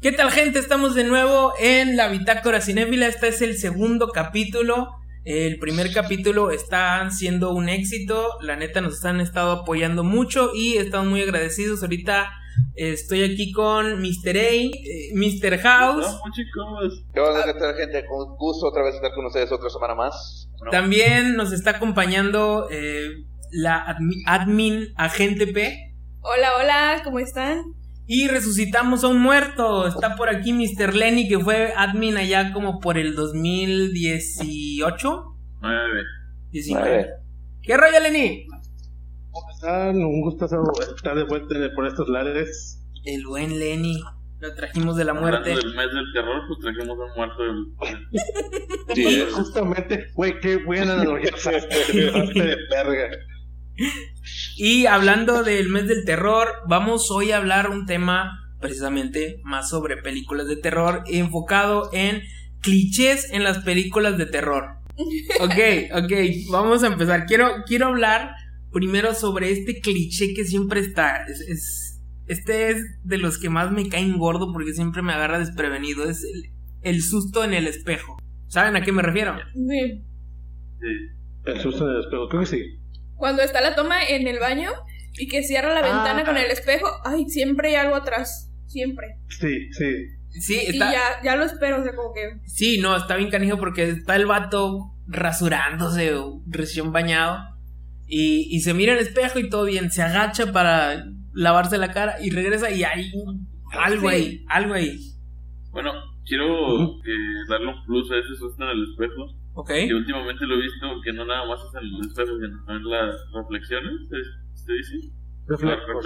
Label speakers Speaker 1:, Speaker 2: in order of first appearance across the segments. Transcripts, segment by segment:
Speaker 1: ¿Qué tal gente? Estamos de nuevo en la Bitácora Cinéfila. Este es el segundo capítulo. El primer capítulo está siendo un éxito. La neta nos han estado apoyando mucho y estamos muy agradecidos. Ahorita eh, estoy aquí con Mr. A, eh, Mr. House.
Speaker 2: Hola, chicos.
Speaker 3: ¿Qué onda, qué tal, gente? Con gusto otra vez estar con ustedes otra semana más.
Speaker 1: También nos está acompañando eh, la admi- admin Agente P.
Speaker 4: Hola, hola, ¿cómo están?
Speaker 1: Y resucitamos a un muerto. Está por aquí Mr. Lenny, que fue admin allá como por el 2018.
Speaker 2: Nueve.
Speaker 1: 19. ¿Qué rollo, Lenny?
Speaker 5: ¿Cómo están? Un gusto estar de vuelta por estos lares.
Speaker 1: El buen Lenny. Lo trajimos de la muerte.
Speaker 2: Hablando del mes del terror, pues trajimos un muerto del.
Speaker 3: sí,
Speaker 5: justamente, güey, qué buena analogía de verga.
Speaker 1: Y hablando del mes del terror, vamos hoy a hablar un tema precisamente más sobre películas de terror, enfocado en clichés en las películas de terror. Ok, ok, vamos a empezar. Quiero, quiero hablar primero sobre este cliché que siempre está. Es, es- este es de los que más me caen gordo porque siempre me agarra desprevenido. Es el, el susto en el espejo. ¿Saben a qué me refiero?
Speaker 4: Sí.
Speaker 2: Sí.
Speaker 5: El susto en el espejo, creo que sí.
Speaker 4: Cuando está la toma en el baño y que cierra la ventana
Speaker 5: Ah.
Speaker 4: con el espejo, ay, siempre hay algo atrás. Siempre.
Speaker 5: Sí, sí.
Speaker 1: Sí,
Speaker 4: Y ya, ya lo espero, o sea, como que.
Speaker 1: Sí, no, está bien canijo porque está el vato rasurándose o recién bañado y, y se mira al espejo y todo bien, se agacha para lavarse la cara y regresa y hay algo
Speaker 4: Sí.
Speaker 1: ahí, algo ahí.
Speaker 2: Bueno, quiero eh, darle un plus a ese susto en el espejo.
Speaker 1: ¿Ok?
Speaker 2: Que últimamente lo he visto que no nada más es en el espejo, sino en las reflexiones. ¿se- ¿Se dice?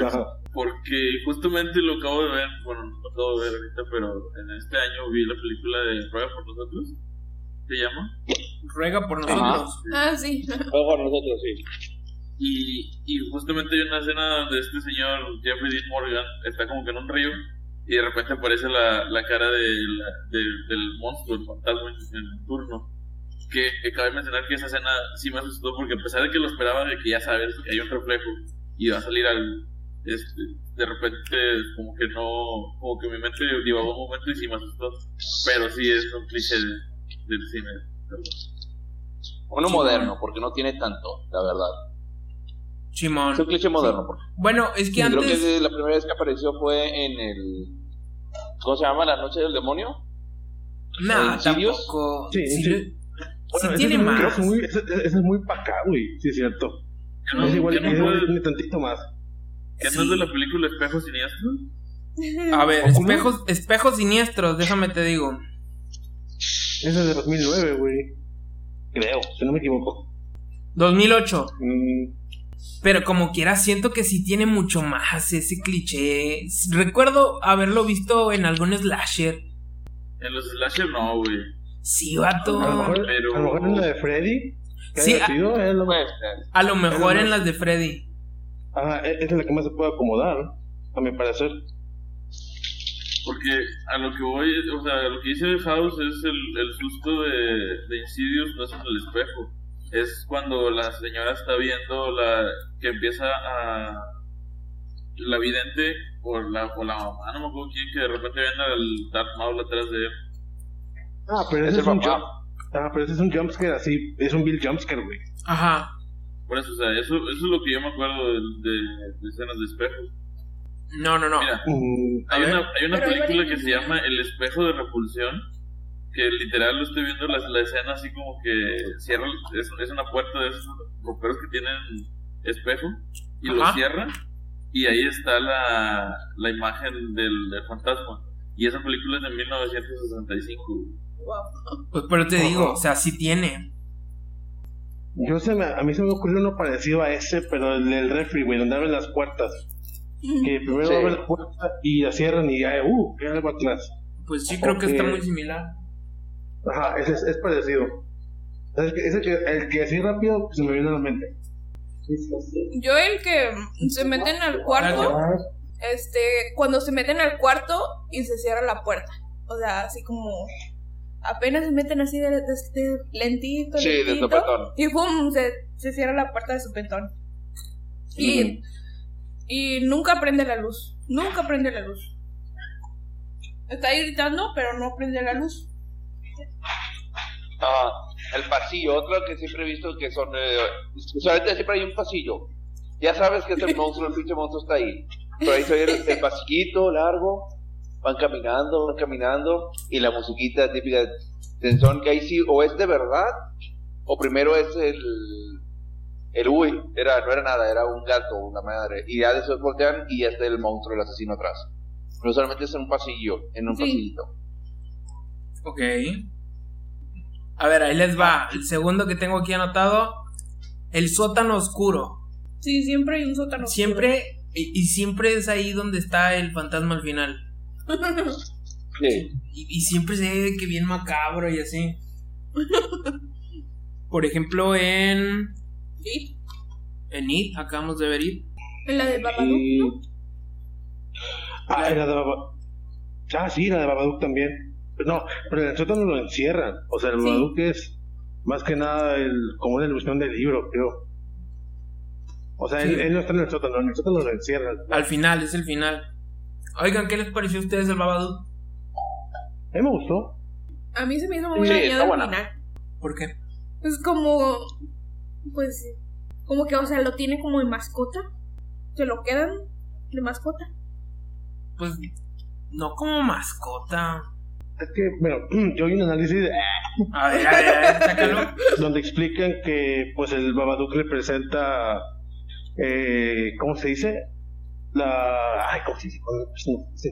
Speaker 5: Ajá.
Speaker 2: Porque justamente lo acabo de ver, bueno, no lo acabo de ver ahorita, pero en este año vi la película de Ruega por nosotros. ¿Se llama?
Speaker 1: Ruega por nosotros.
Speaker 4: Ah, sí.
Speaker 3: Ojo a nosotros, sí.
Speaker 2: Y, y justamente hay una escena donde este señor Jeffrey Dean Morgan está como que en un río y de repente aparece la, la cara de la- de- del monstruo, el fantasma en, en turno. Que, que cabe mencionar que esa escena sí me asustó porque a pesar de que lo esperaba de que ya sabes que hay un reflejo y va a salir al... Este, de repente como que no... Como que mi mente divagó un momento y sí me asustó. Pero sí es un cliché de- del cine.
Speaker 3: Uno
Speaker 1: Sí,
Speaker 3: moderno, porque no tiene tanto, la verdad.
Speaker 1: Chimón.
Speaker 3: Es un cliché moderno. Porque
Speaker 1: Bueno, es que
Speaker 3: creo
Speaker 1: antes.
Speaker 3: que la primera vez que apareció fue en el. ¿Cómo se llama? La Noche del Demonio.
Speaker 1: Nah, tampoco.
Speaker 5: Sí,
Speaker 1: Sí,
Speaker 5: sí.
Speaker 1: sí
Speaker 5: ese
Speaker 1: tiene
Speaker 5: es muy-
Speaker 1: más.
Speaker 5: creo que es muy- Ese ese es muy pa' acá, güey. Sí, es cierto.
Speaker 2: Que no-
Speaker 5: es igual,
Speaker 2: que no
Speaker 5: es igual,
Speaker 2: puede-
Speaker 5: tiene tantito más.
Speaker 2: ¿Que no es de la película Espejo Siniestro?
Speaker 1: A ver,
Speaker 5: ¿Cómo?
Speaker 1: espejos, espejos siniestros, déjame te digo.
Speaker 5: Ese es de 2009, güey. Creo, si no me equivoco.
Speaker 1: 2008.
Speaker 5: Mm,
Speaker 1: Pero como quiera, siento que sí tiene mucho más ese cliché. Recuerdo haberlo visto en algún slasher.
Speaker 2: En los slasher no, güey.
Speaker 1: Sí, vato.
Speaker 5: a, lo mejor,
Speaker 2: pero-
Speaker 5: a lo mejor en la de Freddy.
Speaker 1: Sí, a-
Speaker 5: sido, es lo-.
Speaker 1: A mejor en las de Freddy.
Speaker 5: Ajá, esa es la que más se puede acomodar, a mi parecer.
Speaker 2: Porque a lo que voy, o sea, lo que dice House es el, el susto de, de Insidious, no es en el espejo. Es cuando la señora está viendo la que empieza a. La vidente o la, o la mamá, no me acuerdo quién, que de repente ven al Darth Maul atrás de él.
Speaker 5: Ah, pero
Speaker 3: Es
Speaker 5: ese es un jump. Ah, pero ese es un jumpscare así. Es un Bill jumpscare, güey.
Speaker 1: Ajá.
Speaker 2: Por eso, o sea, eso, eso es lo que yo me acuerdo de, de, de escenas de espejos.
Speaker 1: No, no, no.
Speaker 2: Mira,
Speaker 1: A
Speaker 2: Hay una, hay una
Speaker 4: Pero
Speaker 2: película que se llama El espejo de repulsión, que literal lo estoy viendo la, la escena así como que cierra, es, es una puerta de esos roperos que tienen espejo, y lo
Speaker 1: Ajá.
Speaker 2: cierra, y ahí está la, la imagen del, del fantasma. Y esa película es de 1965.
Speaker 4: Wow.
Speaker 1: Pues pero te digo, o sea, sí tiene.
Speaker 5: Yo se me, a mí se me ocurrió uno parecido a ese, pero el del refri, güey, donde abren las puertas. Que primero
Speaker 3: Sí.
Speaker 5: abren la puerta y la cierran y ya, uh, hay algo atrás.
Speaker 1: Pues sí, creo que está muy similar.
Speaker 5: Ajá, ese es, es parecido. Es que, ese que, el que así rápido pues, se me viene a la mente.
Speaker 4: Yo, el que se meten al cuarto, este, cuando se meten al cuarto y se cierra la puerta. O sea, así como. Apenas se meten así de, de- de lentito,
Speaker 3: Sí,
Speaker 4: y pum, se, se cierra la puerta de sopetón. Y, y nunca prende la luz. Nunca prende la luz. Está ahí gritando, pero no prende la luz.
Speaker 3: Ah, el pasillo, otro que siempre he visto que son. Eh, usualmente siempre hay un pasillo. Ya sabes que es el monstruo, el pinche monstruo está ahí. Pero ahí se el, el pasillito largo. Van caminando, van caminando. Y la musiquita típica de tensón que ahí sí, o es de verdad, o primero es el. El uy, era, no era nada, era un gato, una madre. Y ya después voltean y ya está el monstruo, el asesino atrás. Pero solamente es en un pasillo, en un
Speaker 4: Sí.
Speaker 3: pasillito.
Speaker 1: Ok. A ver, ahí les va. El segundo que tengo aquí anotado. El sótano oscuro.
Speaker 4: Sí, siempre hay un sótano.
Speaker 1: Siempre. Y, y siempre es ahí donde está el fantasma al final.
Speaker 3: Sí.
Speaker 1: Y, y siempre se ve que bien macabro y así. Por ejemplo, en.
Speaker 4: Sí,
Speaker 1: En It, acabamos de ver It.
Speaker 4: en la del Babadook,
Speaker 5: Y...
Speaker 4: ¿no?
Speaker 5: Ah, y la de Babadook. Ah, sí, la de Babadook también. No, pero en el sótano lo encierran. O sea, el
Speaker 4: Sí.
Speaker 5: Babadook es más que nada el, como una ilusión del libro, creo. O sea, él,
Speaker 1: Sí.
Speaker 5: él no está en el sótano, en el sótano lo encierran.
Speaker 1: Al final, es el final. Oigan, ¿qué les pareció a ustedes el Babadook?
Speaker 5: A mí me gustó.
Speaker 4: A mí se me hizo muy
Speaker 3: Sí,
Speaker 4: dañado al final.
Speaker 1: ¿Por qué?
Speaker 4: Es como. Pues. Como que, o sea, lo tiene como de mascota. Se lo quedan de mascota.
Speaker 1: Pues. No como mascota.
Speaker 5: Es que, bueno, yo vi un análisis de-
Speaker 1: A ver, a ver, a ver, sácalo.
Speaker 5: donde explican que pues el Babadook representa eh, ¿cómo se dice? La ay ¿cómo se.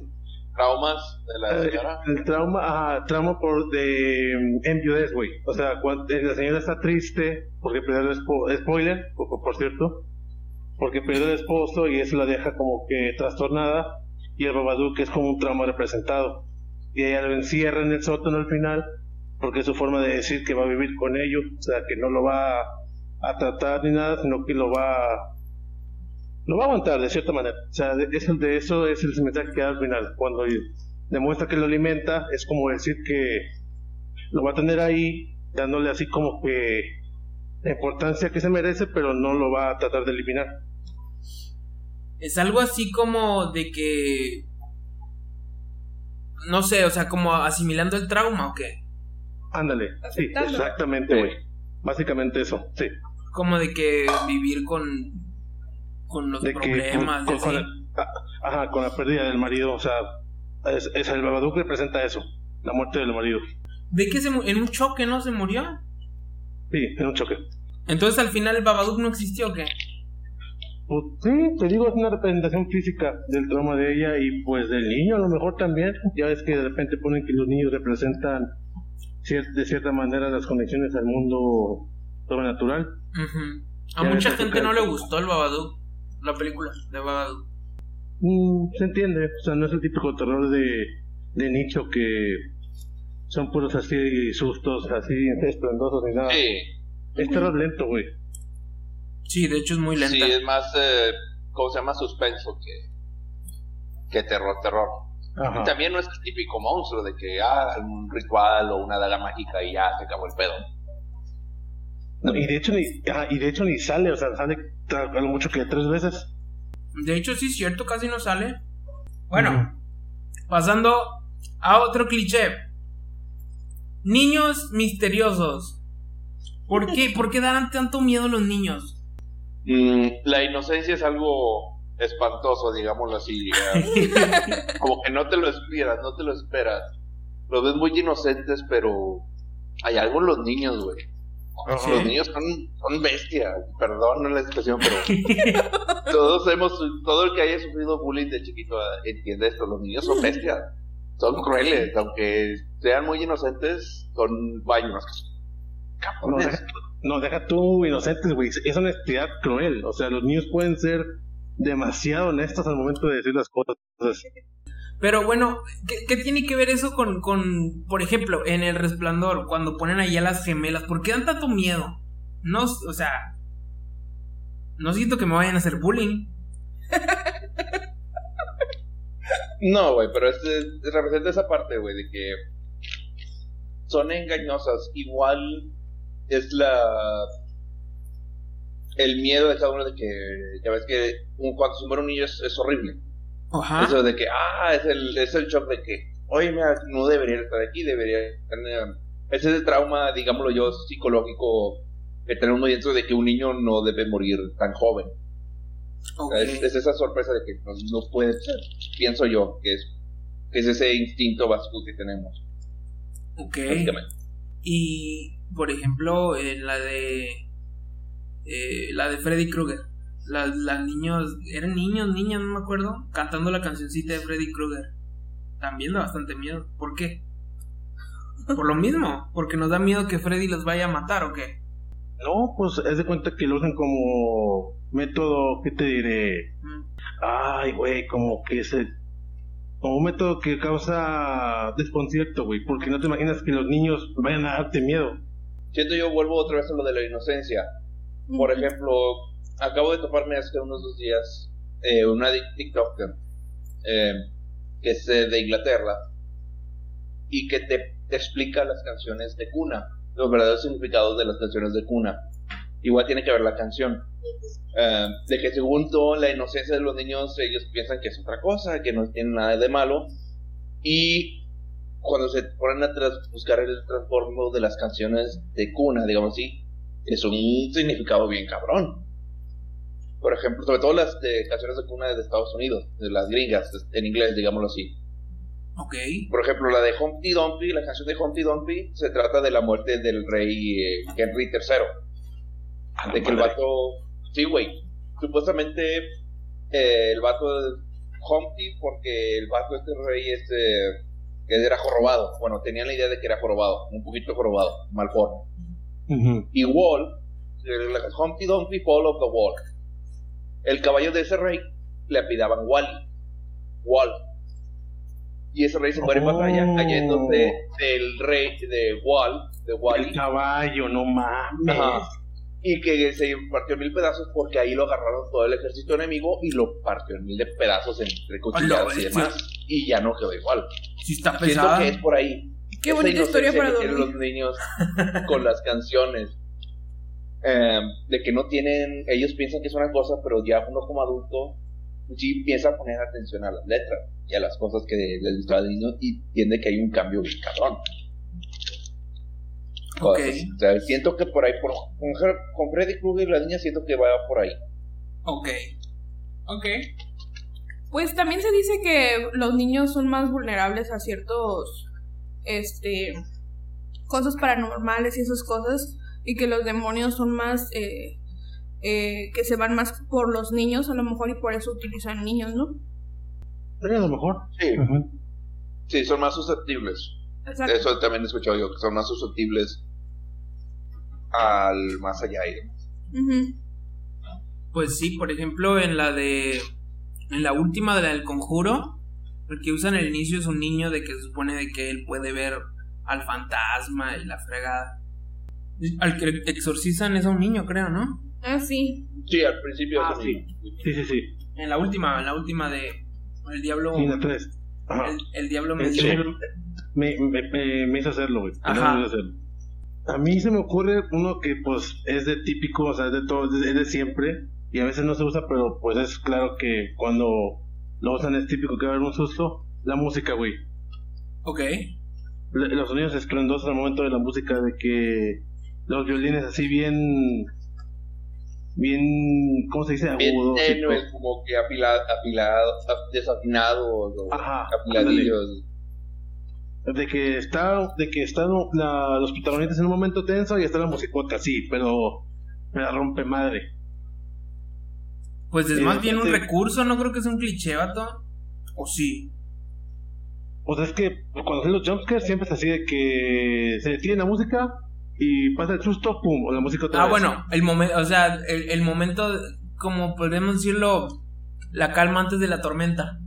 Speaker 3: Traumas de la
Speaker 5: Eh,
Speaker 3: señora.
Speaker 5: el trauma ajá, trauma por de mm, enviudez güey o sea cuando la señora está triste porque perdió el esposo spoiler por, por cierto porque perdió el esposo y eso la deja como que trastornada y el Babadook es como un trauma representado y ella lo encierra en el sótano al final porque es su forma de decir que va a vivir con ellos, o sea, que no lo va a tratar ni nada, sino que lo va lo va a aguantar de cierta manera. O sea, de, eso, de eso es el mensaje que da al final. Cuando demuestra que lo alimenta, es como decir que lo va a tener ahí, dándole así como que la importancia que se merece, pero no lo va a tratar de eliminar.
Speaker 1: Es algo así como de que. No sé, o sea, como asimilando el trauma o qué.
Speaker 5: Ándale, sí, exactamente, güey. Básicamente eso, sí.
Speaker 1: Como de que vivir con. Con los
Speaker 5: de que
Speaker 1: problemas.
Speaker 5: con, la, ah, ajá, con la pérdida del marido, o sea, es, es el Babadook representa eso, la muerte del marido.
Speaker 1: De que se en un choque, ¿no? Se murió.
Speaker 5: Sí, en un choque.
Speaker 1: Entonces al final el Babadook no existió, ¿o qué?
Speaker 5: Pues, sí, te digo, es una representación física del trauma de ella y pues del niño a lo mejor también. Ya ves que de repente ponen que los niños representan cier- de cierta manera las conexiones al mundo sobrenatural.
Speaker 1: A
Speaker 5: Ya
Speaker 1: mucha gente no le gustó el Babadook. La película de Babadook.
Speaker 5: Mm, se entiende, o sea, no es el típico terror de, de nicho que son puros así sustos, así esplendosos ni nada.
Speaker 3: Sí,
Speaker 5: Es terror lento, güey.
Speaker 1: Sí, de hecho es muy lenta.
Speaker 3: sí, es más, eh, ¿cómo se llama? Suspenso que, que terror, terror.
Speaker 5: Ajá.
Speaker 3: Y también no es el típico monstruo de que, ah, un ritual o una daga mágica y ya se acabó el pedo.
Speaker 5: No, y de hecho ni ah, y de hecho ni sale, o sea, sale a lo mucho que tres veces.
Speaker 1: De hecho, sí es cierto, casi no sale. Bueno, pasando a otro cliché. Niños misteriosos. ¿Por qué? ¿Por qué darán tanto miedo los niños?
Speaker 3: Mm, la inocencia es algo espantoso, digámoslo así. eh, Como que no te lo esperas, no te lo esperas. Los ves muy inocentes, pero hay algo en los niños, güey. Los niños son, son bestias, perdón la expresión, pero todos hemos, todo el que haya sufrido bullying de chiquito eh, entiende esto, los niños son bestias, son crueles, aunque sean muy inocentes, son vainos.
Speaker 5: No, deja, no, deja tú inocentes, güey. Es honestidad cruel. O sea, los niños pueden ser demasiado honestos al momento de decir las cosas.
Speaker 1: Pero bueno, ¿qué, tiene que ver eso con, con, por ejemplo, en El Resplandor, cuando ponen ahí a las gemelas? ¿Por qué dan tanto miedo? No, o sea, no siento que me vayan a hacer bullying.
Speaker 3: No, güey, pero es, es- representa esa parte, güey, de que son engañosas. Igual es la. El miedo de cada uno de que. Ya ves que cuando se muere un niño es horrible.
Speaker 1: Ajá.
Speaker 3: Eso de que, ah, es el, es el shock de que oye, mira, no debería estar aquí, debería tener... Ese es el trauma, digámoslo yo, psicológico que tenemos dentro de que un niño no debe morir tan joven. Es, es esa sorpresa de que no, no puede ser, pienso yo, que es, que es ese instinto básico que tenemos,
Speaker 1: Ok. Y, por ejemplo, en la de. eh, la de Freddy Krueger. Las, las niños. Eran niños, niñas, no me acuerdo. Cantando la cancioncita de Freddy Krueger. También da bastante miedo. ¿Por qué? Por lo mismo. Porque nos da miedo que Freddy los vaya a matar o qué.
Speaker 5: No, pues es de cuenta que lo usan como método, ¿qué te diré?
Speaker 1: Mm.
Speaker 5: Ay, güey, como que es el- como un método que causa desconcierto, güey, porque no te imaginas que los niños vayan a darte miedo.
Speaker 3: Siento yo, vuelvo otra vez a lo de la inocencia. Por ejemplo, acabo de toparme hace unos dos días eh, una TikToker eh, que es eh, de Inglaterra y que te, te explica las canciones de cuna, los verdaderos significados de las canciones de cuna. Igual tiene que ver la canción. Eh, de que según todo, la inocencia de los niños, ellos piensan que es otra cosa, que no tienen nada de malo. Y cuando se ponen a tras- buscar el transformo de las canciones de cuna, digamos así, es un significado bien cabrón. Por ejemplo, sobre todo las de canciones de cuna de Estados Unidos, de las gringas, en inglés, digámoslo así.
Speaker 1: Ok.
Speaker 3: Por ejemplo, la de Humpty Dumpty, la canción de Humpty Dumpty, se trata de la muerte del rey eh, Henry III. De que el vato. Sí, güey. Supuestamente eh, el vato de Humpty, porque el vato este rey este, que era jorobado. Bueno, tenían la idea de que era jorobado, un poquito jorobado, mal forma. Y Wall, la- Humpty Dumpty Fall of the Wall. El caballo de ese rey le apidaban Wally. Wall. Y ese rey se muere en batalla
Speaker 5: Oh.
Speaker 3: cayéndose del rey de Wall, de
Speaker 5: El
Speaker 3: Wally.
Speaker 5: caballo, no mames.
Speaker 3: Ajá. Y que se partió en mil pedazos porque ahí lo agarraron todo el ejército enemigo y lo partió en mil de pedazos entre cuchilladas y demás. Y ya no quedó igual.
Speaker 1: Si está
Speaker 3: Siento
Speaker 1: pesada.
Speaker 3: que es por ahí.
Speaker 4: Qué
Speaker 3: Esa
Speaker 4: bonita historia para dormir.
Speaker 3: los niños con las canciones. Eh, de que no tienen, ellos piensan que es una cosa, pero ya uno como adulto sí empieza a poner atención a las letras y a las cosas que les gusta al niño y entiende que hay un cambio bien cabrón. O sea, siento que por ahí, por, con, con Freddy Krueger y la niña, siento que va por ahí.
Speaker 1: Ok. Ok.
Speaker 4: Pues también se dice que los niños son más vulnerables a ciertos este cosas paranormales y esas cosas y que los demonios son más eh, eh, que se van más por los niños a lo mejor y por eso utilizan niños, ¿no?
Speaker 5: Pero a lo mejor.
Speaker 3: Sí, sí, son más susceptibles.
Speaker 4: Exacto.
Speaker 3: Eso también he escuchado yo, que son más susceptibles al más allá y demás.
Speaker 1: Pues sí, por ejemplo, en la de. En la última de la del conjuro, el que usa en el inicio es un niño de que se supone de que él puede ver al fantasma y la fregada. Al que exorcizan es a un niño, creo, ¿no?
Speaker 4: Ah, sí.
Speaker 3: Sí, al principio
Speaker 5: Ah,
Speaker 3: es
Speaker 5: sí.
Speaker 3: así.
Speaker 5: Sí, sí, sí.
Speaker 1: En la última, en la última de. El diablo.
Speaker 5: Sí, la tres. Ajá.
Speaker 1: El, el diablo me
Speaker 5: cerebro me, me, me, me hizo hacerlo, güey.
Speaker 1: Ajá.
Speaker 5: Me hizo hacerlo. A mí se me ocurre uno que pues es de típico, o sea, es de todo, es de siempre y a veces no se usa, pero pues es claro que cuando lo usan es típico que va a haber un susto. La música, güey.
Speaker 1: Ok.
Speaker 5: Los sonidos estruendosos al momento de la música, de que los violines así bien, bien, ¿cómo se dice?
Speaker 3: Bien
Speaker 5: Agudos. y
Speaker 3: tenues, como que apilado, apilado, desafinados o
Speaker 5: Ajá,
Speaker 3: apiladillos.
Speaker 5: De que está, de que están la- los protagonistas en un momento tenso y está la musicota, sí, pero me la rompe madre.
Speaker 1: Pues es
Speaker 5: Eh,
Speaker 1: más bien un
Speaker 5: sí.
Speaker 1: recurso, no creo que sea un cliché, vato. O sí.
Speaker 5: O sea, es que cuando hacen los jumpscares siempre es así de que se detiene la música y pasa el susto, pum, o la música otra
Speaker 1: Ah,
Speaker 5: vez.
Speaker 1: bueno, el momento, o sea, el, el momento, como podemos decirlo, la calma antes de la tormenta.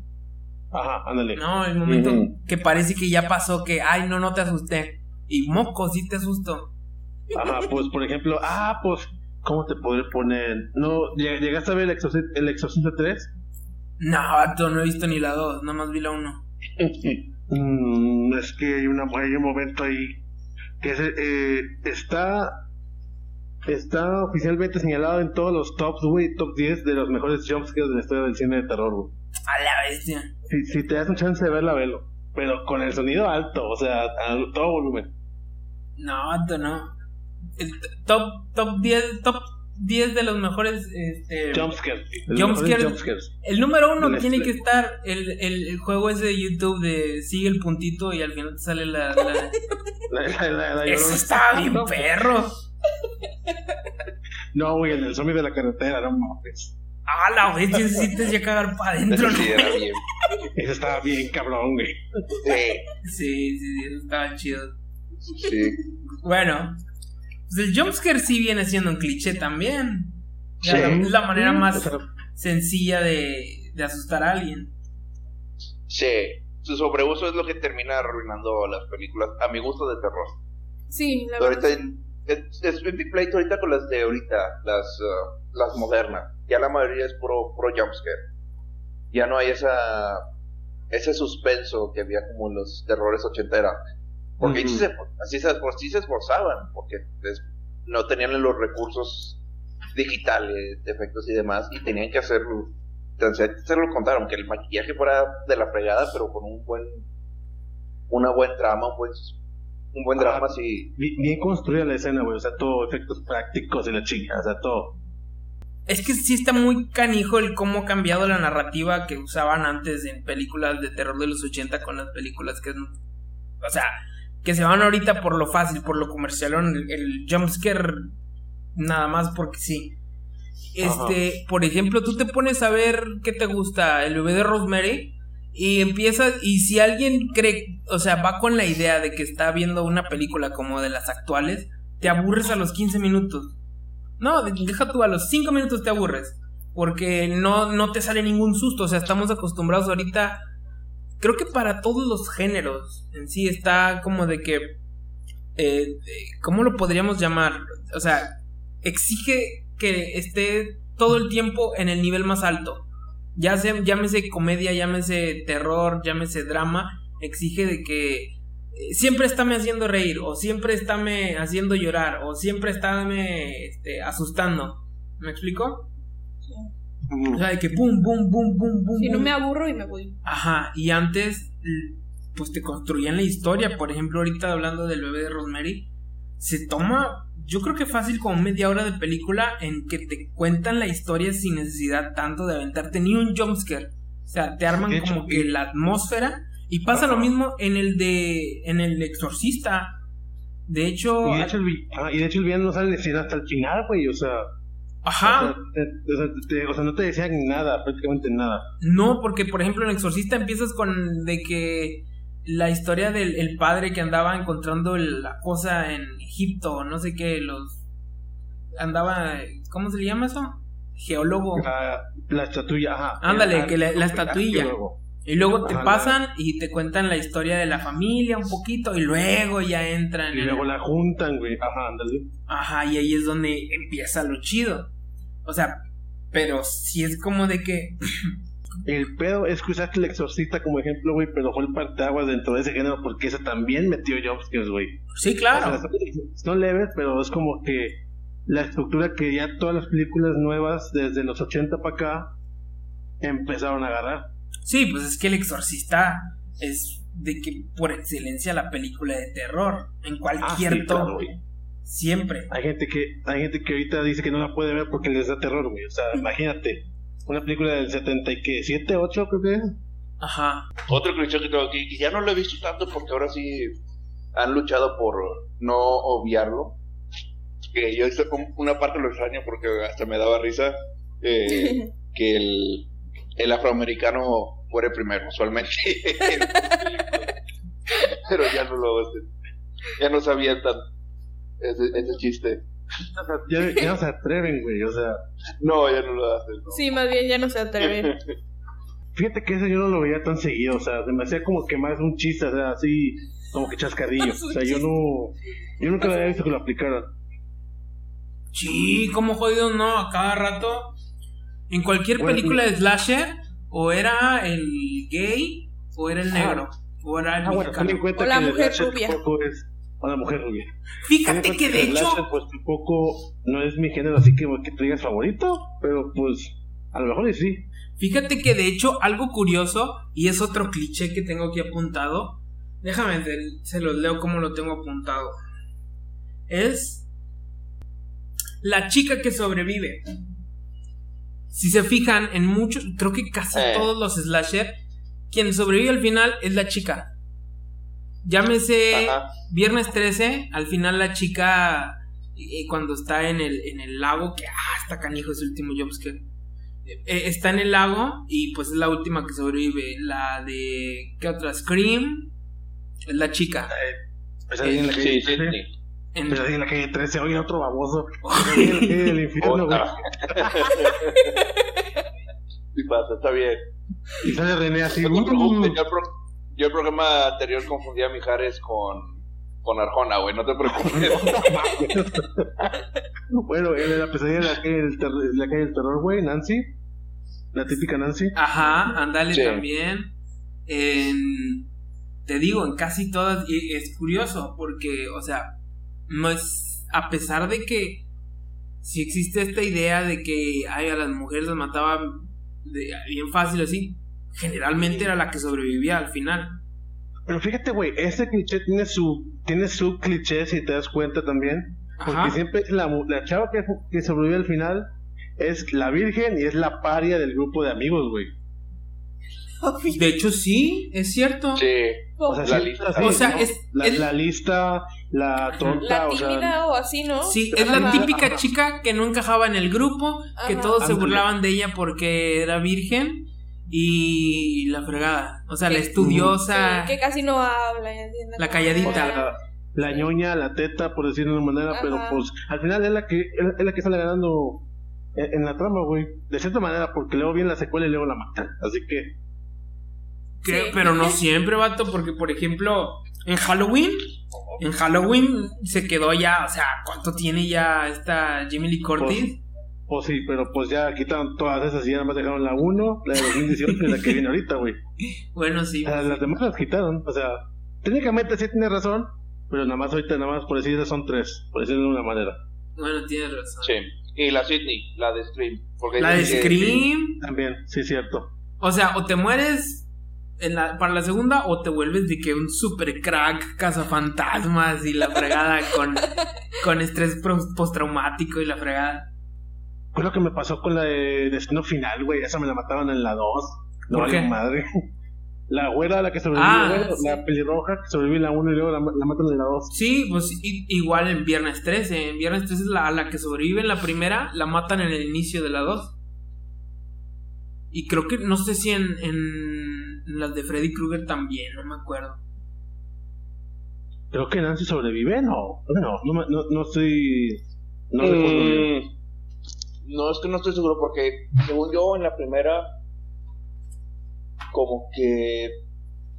Speaker 5: Ajá, ándale.
Speaker 1: No, el momento que parece que ya pasó, que, ay, no, no te asusté. Y moco, sí te asusto.
Speaker 5: Ajá, pues por ejemplo, ah, pues, ¿cómo te podré poner? ¿No lleg- llegaste a ver el Exorcista, el Exorcista 3?
Speaker 1: No, vato, no he visto ni la 2, nada más vi la 1.
Speaker 5: Mm, es que hay, una, hay un momento ahí que se- eh, está está oficialmente señalado en todos los tops, güey, top 10 de los mejores jumpscares de la historia del cine de terror, güey.
Speaker 1: A la bestia.
Speaker 5: Si, si te das un chance de verla, velo. pero con el sonido alto, o sea, a todo volumen.
Speaker 1: No, Anto, no. El top, top 10, top 10 de los mejores. Este,
Speaker 5: Jumpscare. jumpscares.
Speaker 1: el número uno tiene que
Speaker 5: Netflix.
Speaker 1: estar el, el, el juego ese de YouTube de sigue el puntito y al final te sale la. la-
Speaker 5: La- la- la- la-
Speaker 1: Eso está bien
Speaker 5: No,
Speaker 1: perro.
Speaker 5: No, güey, el del zombie de la carretera, no mames.
Speaker 1: Ah, la vez necesitas ya cagar para adentro, ¿no?
Speaker 3: era bien.
Speaker 5: Ese estaba bien cabrón, güey.
Speaker 3: Sí,
Speaker 1: Sí, sí, sí, eso estaba chido.
Speaker 3: sí.
Speaker 1: Bueno, pues el jumpscare sí viene siendo un cliché también.
Speaker 3: Sí.
Speaker 1: la- Es la manera
Speaker 5: O
Speaker 1: más
Speaker 5: sea,
Speaker 1: sencilla de, de asustar a alguien.
Speaker 3: Sí, su sobreuso es lo que termina arruinando las películas, a mi gusto, de terror.
Speaker 4: Sí, la
Speaker 3: ahorita
Speaker 4: verdad.
Speaker 3: es, es un pleito ahorita con las de ahorita, las, uh, las modernas. Ya la mayoría es puro, puro jumpscare. Ya no hay esa ese suspenso que había como en los terrores ochentera. Porque ahí sí
Speaker 5: Ujú.
Speaker 3: se, así se, por sí se esforzaban, porque es- no tenían los recursos digitales, de efectos y demás, y tenían que hacerlo, hacerlo contar, aunque el maquillaje fuera de la fregada, pero con un buen, una buen trama, un buen, un buen
Speaker 5: Ah,
Speaker 3: drama, sí.
Speaker 5: Bien, bien construida la escena, güey. O sea, todo efectos prácticos y la chica, o sea, todo.
Speaker 1: Es que sí está muy canijo el cómo ha cambiado la narrativa que usaban antes en películas de terror de los 80 con las películas que... O sea, que se van ahorita por lo fácil, por lo comercial, el, el jumpscare nada más porque sí. Este, por ejemplo, tú te pones a ver qué te gusta, el bebé de Rosemary, y empiezas, y si alguien cree, o sea, va con la idea de que está viendo una película como de las actuales, te aburres a los 15 minutos. No, deja tú, a los 5 minutos te aburres. Porque no, no te sale ningún susto. O sea, estamos acostumbrados ahorita. Creo que para todos los géneros en sí está como de que. eh, ¿Cómo lo podríamos llamar? O sea, exige que esté todo el tiempo en el nivel más alto. Ya sea, llámese comedia, llámese terror, llámese drama. Exige de que eh, siempre estáme haciendo reír, o siempre estáme haciendo llorar, o siempre estáme este, asustando. ¿Me explico? O sea, de que pum, pum, pum, pum, pum.
Speaker 4: Si no me aburro y me voy.
Speaker 1: Ajá, y antes, l- pues te construían la historia. Por ejemplo, ahorita hablando del bebé de Rosemary, se toma, yo creo que fácil como media hora de película en que te cuentan la historia sin necesidad tanto de aventarte ni un jumpscare. O sea, te arman como que la atmósfera. Y pasa lo mismo en el de. en el exorcista. De hecho.
Speaker 5: Y de hecho, el, ah, y de hecho el villano no sale de escena hasta el final, güey. O sea,
Speaker 1: ajá.
Speaker 5: o sea, te- o sea, te- o sea, no te decían nada, prácticamente nada.
Speaker 1: No, porque por ejemplo en El Exorcista empiezas con de que la historia del el padre que andaba encontrando la cosa en Egipto, no sé qué, los andaba, ¿cómo se le llama eso? Geólogo.
Speaker 5: La, la estatuilla, ajá.
Speaker 1: Ándale,
Speaker 5: El-
Speaker 1: que la- la
Speaker 5: el
Speaker 1: estatuilla.
Speaker 5: arqueólogo.
Speaker 1: Y luego te pasan y te cuentan la historia de la familia un poquito y luego ya entran
Speaker 5: Y
Speaker 1: en
Speaker 5: luego la juntan, güey. Ajá, ándale.
Speaker 1: Ajá, y ahí es donde empieza lo chido. O sea, pero si es como de que
Speaker 5: El pedo es que usaste el exorcista como ejemplo, güey, pero fue el parteaguas dentro de ese género porque ese también metió jumpscares, güey.
Speaker 1: sí,
Speaker 5: O
Speaker 1: claro.
Speaker 5: sea, son leves, pero es como que la estructura que ya todas las películas nuevas desde los 80 para acá empezaron a agarrar.
Speaker 1: Sí, pues es que El Exorcista es de que por excelencia la película de terror. En
Speaker 5: Ah,
Speaker 1: cualquier
Speaker 5: sí, claro,
Speaker 1: tono.
Speaker 5: güey.
Speaker 1: Siempre.
Speaker 5: Hay gente que hay gente que ahorita dice que no la puede ver porque les da terror, güey. O sea, imagínate, una película del 70 y que 7, 8 creo que es.
Speaker 1: Ajá.
Speaker 3: Otro cliché que tengo aquí, que ya no lo he visto tanto porque ahora sí han luchado por no obviarlo. Que yo una parte lo extraño porque hasta me daba risa eh, que el, el afroamericano muere primero, usualmente. Pero ya no lo ya no sabía tan ese, ese chiste.
Speaker 5: Ya, ya no se atreven, güey. O sea,
Speaker 3: No, ya no lo hacen. ¿no?
Speaker 4: Sí, más bien ya no se atreven.
Speaker 5: fíjate que ese yo no lo veía tan seguido. O sea, hacía como que más un chiste, o sea, así como que chascarrillo. O sea, yo no. Yo nunca lo había visto que lo aplicaran.
Speaker 1: Sí, como jodido no, a cada rato. En cualquier
Speaker 5: Bueno,
Speaker 1: película de slasher, o era el gay, o era el negro, o era el
Speaker 5: Ah, bueno,
Speaker 4: O la mujer rubia.
Speaker 5: es. O la mujer rubia.
Speaker 1: Fíjate que de
Speaker 5: el
Speaker 1: hecho,
Speaker 5: slasher, pues tampoco no es mi género así que, que tú digas favorito, pero pues A lo mejor y sí.
Speaker 1: Fíjate que de hecho algo curioso, y es otro cliché que tengo aquí apuntado, déjame ver, se los leo como lo tengo apuntado, es la chica que sobrevive. Si se fijan en muchos, creo que casi
Speaker 3: Eh.
Speaker 1: todos los slasher, quien sobrevive al final es la chica. Llámese
Speaker 3: Ajá.
Speaker 1: Viernes 13, al final la chica, eh, cuando está en el, en el lago, que ah, está canijo ese último jumpscare. Eh, está en el lago y pues es la última que sobrevive. La de. ¿Qué otra? Scream. Es la chica.
Speaker 3: Sí, sí,
Speaker 5: 13.
Speaker 3: sí.
Speaker 1: En-
Speaker 5: Pesadilla en la calle 13. Oye, otro baboso. En la calle del infierno, güey.
Speaker 3: Otra. Sí pasa, está bien.
Speaker 5: Y sale René así.
Speaker 3: No te preocupes, yo, el pro- yo el programa anterior confundí a Mijares con, con Arjona, güey, no te preocupes.
Speaker 5: Bueno, él era pesadilla en la calle del, ter- la calle del terror, güey. Nancy. La típica Nancy.
Speaker 1: Ajá, ándale
Speaker 3: Sí.
Speaker 1: también. En- te digo, en casi todas. Y es curioso porque, o sea, no es. A pesar de que. Si existe esta idea de que ay, a las mujeres las mataban de- bien fácil así, generalmente era la que sobrevivía al final.
Speaker 5: Pero fíjate, güey, ese cliché tiene su, tiene su cliché, si te das cuenta también. Porque
Speaker 1: Ajá.
Speaker 5: siempre es la, la chava que, que sobrevive al final es la virgen y es la paria del grupo de amigos, güey.
Speaker 1: De hecho, sí, es cierto.
Speaker 3: Sí,
Speaker 5: O sea,
Speaker 3: La
Speaker 5: sí,
Speaker 3: lista.
Speaker 5: así,
Speaker 1: O sea,
Speaker 5: ¿no?
Speaker 1: es-
Speaker 5: la,
Speaker 1: es-
Speaker 5: la lista, la tonta,
Speaker 4: La
Speaker 5: o sea,
Speaker 4: tímida o así, ¿no?
Speaker 1: Sí, es la típica
Speaker 5: Ajá.
Speaker 1: chica que no encajaba en el grupo, que todos se burlaban de ella porque era virgen y la fregada. O sea, la estudiosa,
Speaker 4: Sí, que casi no habla.
Speaker 1: La calladita.
Speaker 5: o sea, la ñoña, la teta, por decirlo de una manera,
Speaker 4: Ajá.
Speaker 5: pero pues al final es la que es, es la que sale ganando en, en la trama, güey. De cierta manera, porque luego viene la secuela y luego la matan. Así que,
Speaker 1: que-
Speaker 4: Sí.
Speaker 1: pero no siempre, vato, porque por ejemplo, en Halloween, en Halloween se quedó ya, o sea, ¿cuánto tiene ya esta Jamie Lee Curtis?
Speaker 5: pues sí, pero pues ya quitaron todas esas y ya nada más dejaron la 1, la de 2018 y la que viene ahorita, güey.
Speaker 1: Bueno, sí.
Speaker 5: O sea, las demás las quitaron, o sea, técnicamente sí tiene razón, pero nada más ahorita, nada más por decir son tres, por decirlo de una manera.
Speaker 1: Bueno, tienes razón.
Speaker 3: sí. Y la Sydney, la de Scream. porque
Speaker 1: La de Scream,
Speaker 5: También, sí, cierto.
Speaker 1: o sea, o te mueres en la, para la segunda o te vuelves de que un super crack cazafantasmas y la fregada con, con estrés postraumático y la fregada.
Speaker 5: Fue lo que me pasó con la de Destino Final, güey. Esa me la mataban en la 2. No
Speaker 1: ¿Por qué?
Speaker 5: madre. La güera, la que sobrevivió,
Speaker 1: Ah,
Speaker 5: güey,
Speaker 1: sí.
Speaker 5: la pelirroja que sobrevivió en la 1 y luego la, la matan en la 2.
Speaker 1: Sí, pues i- igual en Viernes 13. En Viernes 13 es la, la que sobrevive en la primera, la matan en el inicio de la 2. Y creo que, no sé si en, en las de Freddy Krueger también, no me acuerdo.
Speaker 5: Creo que Nancy sobrevive, no. No, no, me- no, no estoy. No.
Speaker 3: Mm, No, es que no estoy seguro porque, según yo, en la primera, como que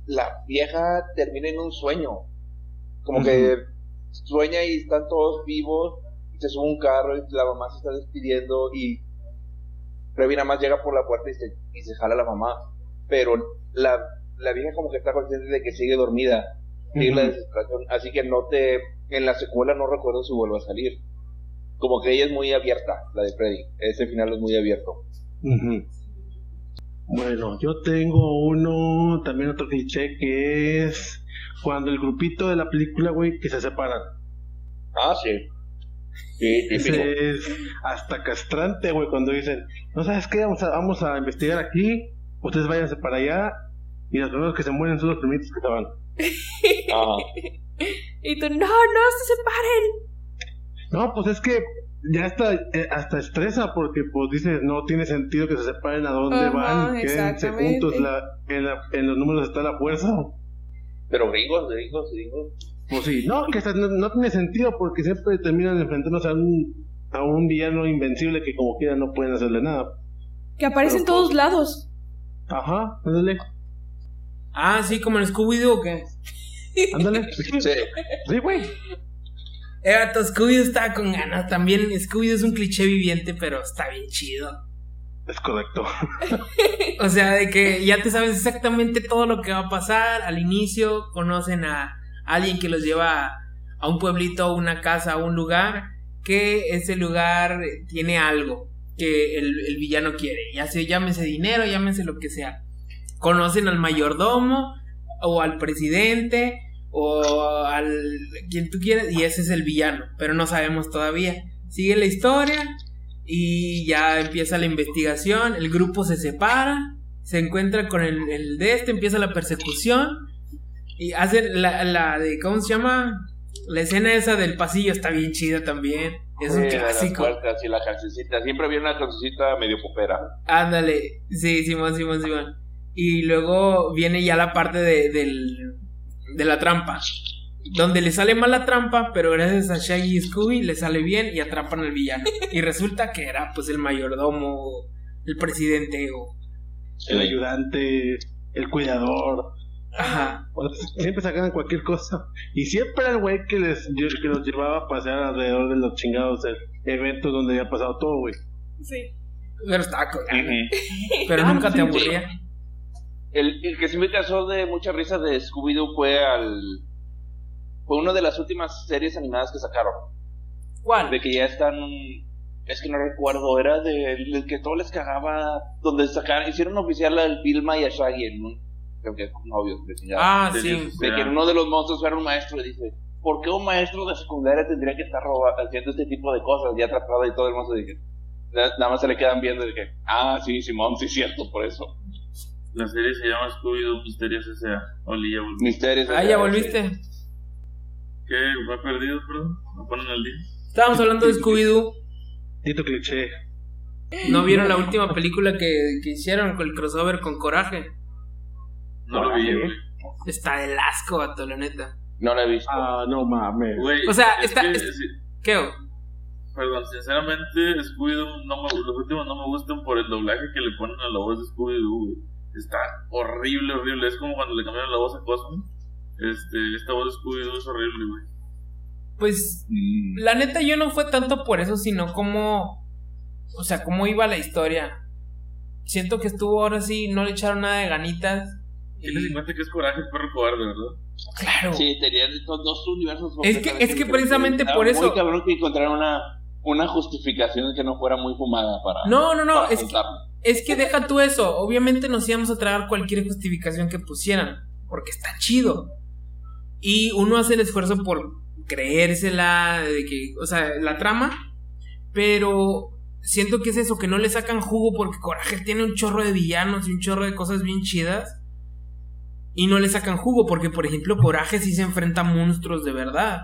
Speaker 3: la vieja termina en un sueño. Como que sueña y están todos vivos, y se sube un carro y la mamá se está despidiendo y Revi nada más llega por la puerta y se, y se jala a la mamá. Pero la, la vieja como que está consciente de que sigue dormida. Sigue la desesperación. Así que no te... En la secuela no recuerdo si vuelve a salir. Como que ella es muy abierta, la de Freddy. Ese final es muy abierto.
Speaker 5: Bueno, yo tengo uno, también otro cliché que es cuando el grupito de la película, güey, que se separan.
Speaker 3: Ah, sí. Sí, típico.
Speaker 5: Es hasta castrante, güey, cuando dicen, no sabes qué, vamos a, vamos a investigar aquí, ustedes váyanse para allá, y los primeros que se mueren son los primeritos que se van.
Speaker 3: Ajá.
Speaker 4: Y tú, no, no se separen.
Speaker 5: No, pues es que ya hasta, eh, hasta estresa, porque pues dices, no tiene sentido que se separen a dónde
Speaker 4: Ajá,
Speaker 5: van, quédense juntos, la, en, la- en los números está la fuerza.
Speaker 3: Pero gringos, gringos, gringos.
Speaker 5: Pues sí, no, que hasta no, no tiene sentido porque siempre terminan enfrentándose a un, a un villano invencible que como quiera no pueden hacerle nada.
Speaker 4: Que aparece en todos
Speaker 5: pues,
Speaker 4: lados.
Speaker 5: Ajá, ándale,
Speaker 1: Ah, sí, como en Scooby-Doo o qué.
Speaker 5: ándale. Sí,
Speaker 3: Sí.
Speaker 5: güey.
Speaker 1: Eh, vato, Scooby-Doo estaba con ganas. También Scooby-Doo es un cliché viviente, pero está bien chido.
Speaker 5: Es correcto.
Speaker 1: O sea, de que ya te sabes exactamente todo lo que va a pasar. Al inicio conocen a alguien que los lleva a un pueblito, a una casa, a un lugar, que ese lugar tiene algo. que el, el villano quiere. Ya sea, llámese dinero, llámese lo que sea. Conocen al mayordomo o al presidente o al quien tú quieras y ese es el villano, pero no sabemos todavía. Sigue la historia y ya empieza la investigación, el grupo se separa, se encuentra con el, el de este, empieza la persecución y hacen la, la de, ¿cómo se llama? La escena esa del pasillo está bien chida también. Es un
Speaker 3: Sí, las
Speaker 1: clásico.
Speaker 3: puertas y la cancioncita. Siempre había una cancioncita medio popera.
Speaker 1: Ándale, sí, Simón, Simón, Simón. Y luego viene ya la parte de, del, de la trampa. Donde le sale mal la trampa, pero gracias a Shaggy y Scooby le sale bien y atrapan al villano. Y resulta que era pues el mayordomo, el presidente o...
Speaker 5: El ayudante, el cuidador.
Speaker 1: Ajá.
Speaker 5: Siempre sacaban cualquier cosa. Y siempre era el güey que, les, que los llevaba a pasear alrededor de los chingados eventos donde había pasado todo, güey.
Speaker 4: Sí.
Speaker 1: Pero estaba cagado. Pero
Speaker 4: Ah,
Speaker 1: nunca te
Speaker 4: sí,
Speaker 1: aburría.
Speaker 3: El, el que sí me causó de mucha risa de Scooby-Doo fue al. Fue una de las últimas series animadas que sacaron.
Speaker 1: ¿Cuál?
Speaker 3: De que ya están. Es que no recuerdo, era de, del que todo les cagaba. Donde sacaron, hicieron oficial al Vilma y a Shaggy en un. Creo que son novios de.
Speaker 1: Ah, sí.
Speaker 3: de que uno de los monstruos era un maestro y dice: ¿Por qué un maestro de secundaria tendría que estar roba- haciendo este tipo de cosas? Ya atrapado y todo el mundo dije. Nada más se le quedan viendo y que, ah, sí, Simón, sí, cierto, por eso.
Speaker 2: La serie se llama Scooby-Doo Misterios S.A. Oli, ya volví.
Speaker 3: Misterios.
Speaker 1: Ah, ya volviste.
Speaker 2: ¿Qué? ¿Va perdido, perdón? ¿Me ponen al día?
Speaker 1: Estábamos hablando de Scooby-Doo.
Speaker 5: Tito cliché.
Speaker 1: ¿No vieron la última película que, que hicieron con el crossover con Coraje?
Speaker 2: No lo vi, güey.
Speaker 1: Está del asco, vato, la neta.
Speaker 3: No la he visto.
Speaker 5: Ah, no mames.
Speaker 2: Güey,
Speaker 1: O sea,
Speaker 2: es
Speaker 1: está-
Speaker 2: que,
Speaker 1: es-
Speaker 2: sí,
Speaker 1: ¿Qué?
Speaker 2: Perdón, sinceramente, Scooby-Doo, no me, los últimos no me gustan por el doblaje que le ponen a la voz de Scooby-Doo, güey. Está horrible, horrible. Es como cuando le cambiaron la voz a Cosmo. Este, esta voz de Scooby-Doo es horrible, güey.
Speaker 1: Pues
Speaker 3: Mm.
Speaker 1: la neta yo no fue tanto por eso, sino como, o sea, cómo iba la historia. Siento que estuvo ahora sí, no le echaron nada de ganitas. y-
Speaker 2: Tienes en cuenta que es coraje, perro cobarde, ¿verdad?
Speaker 1: Claro.
Speaker 3: Sí, tenían estos dos universos.
Speaker 1: Es que- es que precisamente por eso-
Speaker 3: Muy cabrón que encontraran una, una justificación que no fuera muy fumada para.
Speaker 1: No, no, no,
Speaker 3: para
Speaker 1: es que,
Speaker 3: contarlo.
Speaker 1: Es que deja tú eso. Obviamente nos íbamos a tragar cualquier justificación que pusieran, porque está chido. Y uno hace el esfuerzo por creérsela, de que, o sea, la trama, pero siento que es eso, que no le sacan jugo porque Coraje tiene un chorro de villanos y un chorro de cosas bien chidas. Y no le sacan jugo porque, por ejemplo, Coraje sí se enfrenta a monstruos de verdad.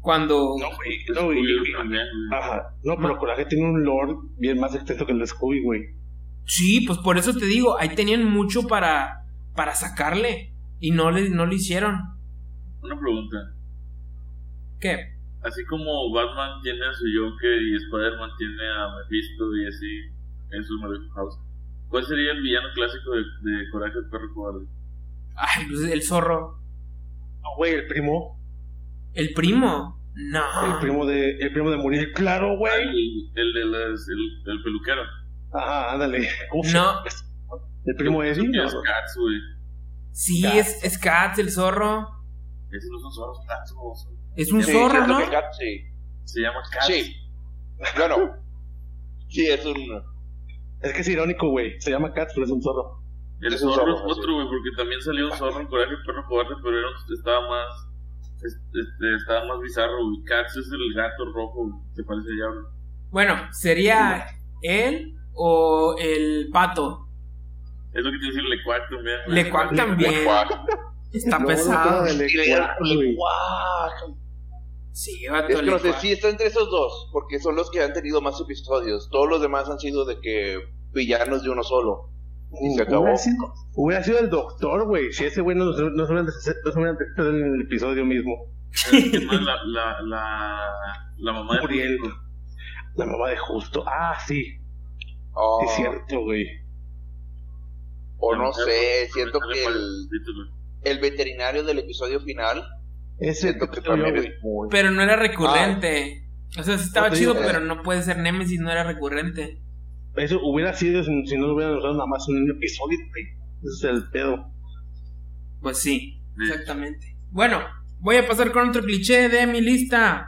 Speaker 1: Cuando...
Speaker 5: No, güey. No, güey.
Speaker 2: Scooby-Doo también, güey.
Speaker 5: Ajá. No, pero Coraje tiene un lore bien más extenso que el de Scooby, güey.
Speaker 1: Sí, pues por eso te digo, ahí tenían mucho para, para sacarle. Y no le, no lo hicieron.
Speaker 2: Una pregunta.
Speaker 1: ¿Qué?
Speaker 2: Así como Batman tiene a su Joker y Spider-Man tiene a Mephisto y así en su Maleficent House, ¿cuál sería el villano clásico de, de Coraje el perro cobarde?
Speaker 1: Ay, pues el zorro.
Speaker 5: No, güey, el primo.
Speaker 1: ¿El primo? No.
Speaker 5: El primo de, el primo de Muriel. Claro,
Speaker 2: Ah,
Speaker 5: güey.
Speaker 2: El, el de las, el, el peluquero.
Speaker 5: Ajá, ándale. Uf,
Speaker 1: No.
Speaker 5: El primo Eddie. no.
Speaker 2: es Cats, güey.
Speaker 1: Sí,
Speaker 5: Cats.
Speaker 1: es, es Cats, el zorro.
Speaker 2: Ese no son zorros, Cats, güey.
Speaker 1: Es un
Speaker 3: Sí,
Speaker 1: zorro, ¿no?
Speaker 3: que Cat, sí.
Speaker 2: Se llama Cats.
Speaker 3: Sí. Bueno. Sí, es un.
Speaker 5: Es que es irónico, güey. Se llama Cats, pero es un zorro.
Speaker 2: El
Speaker 3: Es un
Speaker 2: zorro
Speaker 3: zorro,
Speaker 2: es otro, güey, porque también salió un zorro en Coraje el perro cobarde, pero era, estaba más. Este, estaba más bizarro, güey. Cats es el gato rojo, güey, se parece a Diablo.
Speaker 1: Bueno, sería él o el pato.
Speaker 2: Es lo que te decir, Lecuac también.
Speaker 1: Lecuac también.
Speaker 3: Cuac.
Speaker 1: Está
Speaker 5: No,
Speaker 1: pesado.
Speaker 5: no, no,
Speaker 3: Sí,
Speaker 5: el
Speaker 1: vato,
Speaker 3: Es que no sé,
Speaker 1: Lecuac.
Speaker 3: sí está entre esos dos, porque son los que han tenido más episodios. Todos los demás han sido de que villanos de uno solo. Y se acabó.
Speaker 5: Hubiera sido, hubiera sido el doctor, güey. Si ese güey no, no, no se deshecho en el episodio mismo.
Speaker 2: La, la, la, la mamá de
Speaker 5: Muriel.
Speaker 2: Justo.
Speaker 5: La mamá de Justo. Ah, sí.
Speaker 3: Oh,
Speaker 5: Es cierto, güey.
Speaker 3: o no
Speaker 2: mujer,
Speaker 3: sé, siento que el, el veterinario del episodio final.
Speaker 5: Ese
Speaker 3: Siento que también es muy.
Speaker 1: Pero no era recurrente. O sea, sí estaba
Speaker 5: No
Speaker 1: chido,
Speaker 5: digo,
Speaker 1: pero no puede ser Nemesis, no era recurrente.
Speaker 5: Eso hubiera sido si, si no lo hubieran usado nada más en un episodio, güey. Ese es el pedo.
Speaker 1: Pues sí,
Speaker 2: Sí.
Speaker 1: exactamente. Bueno, voy a pasar con otro cliché de mi lista.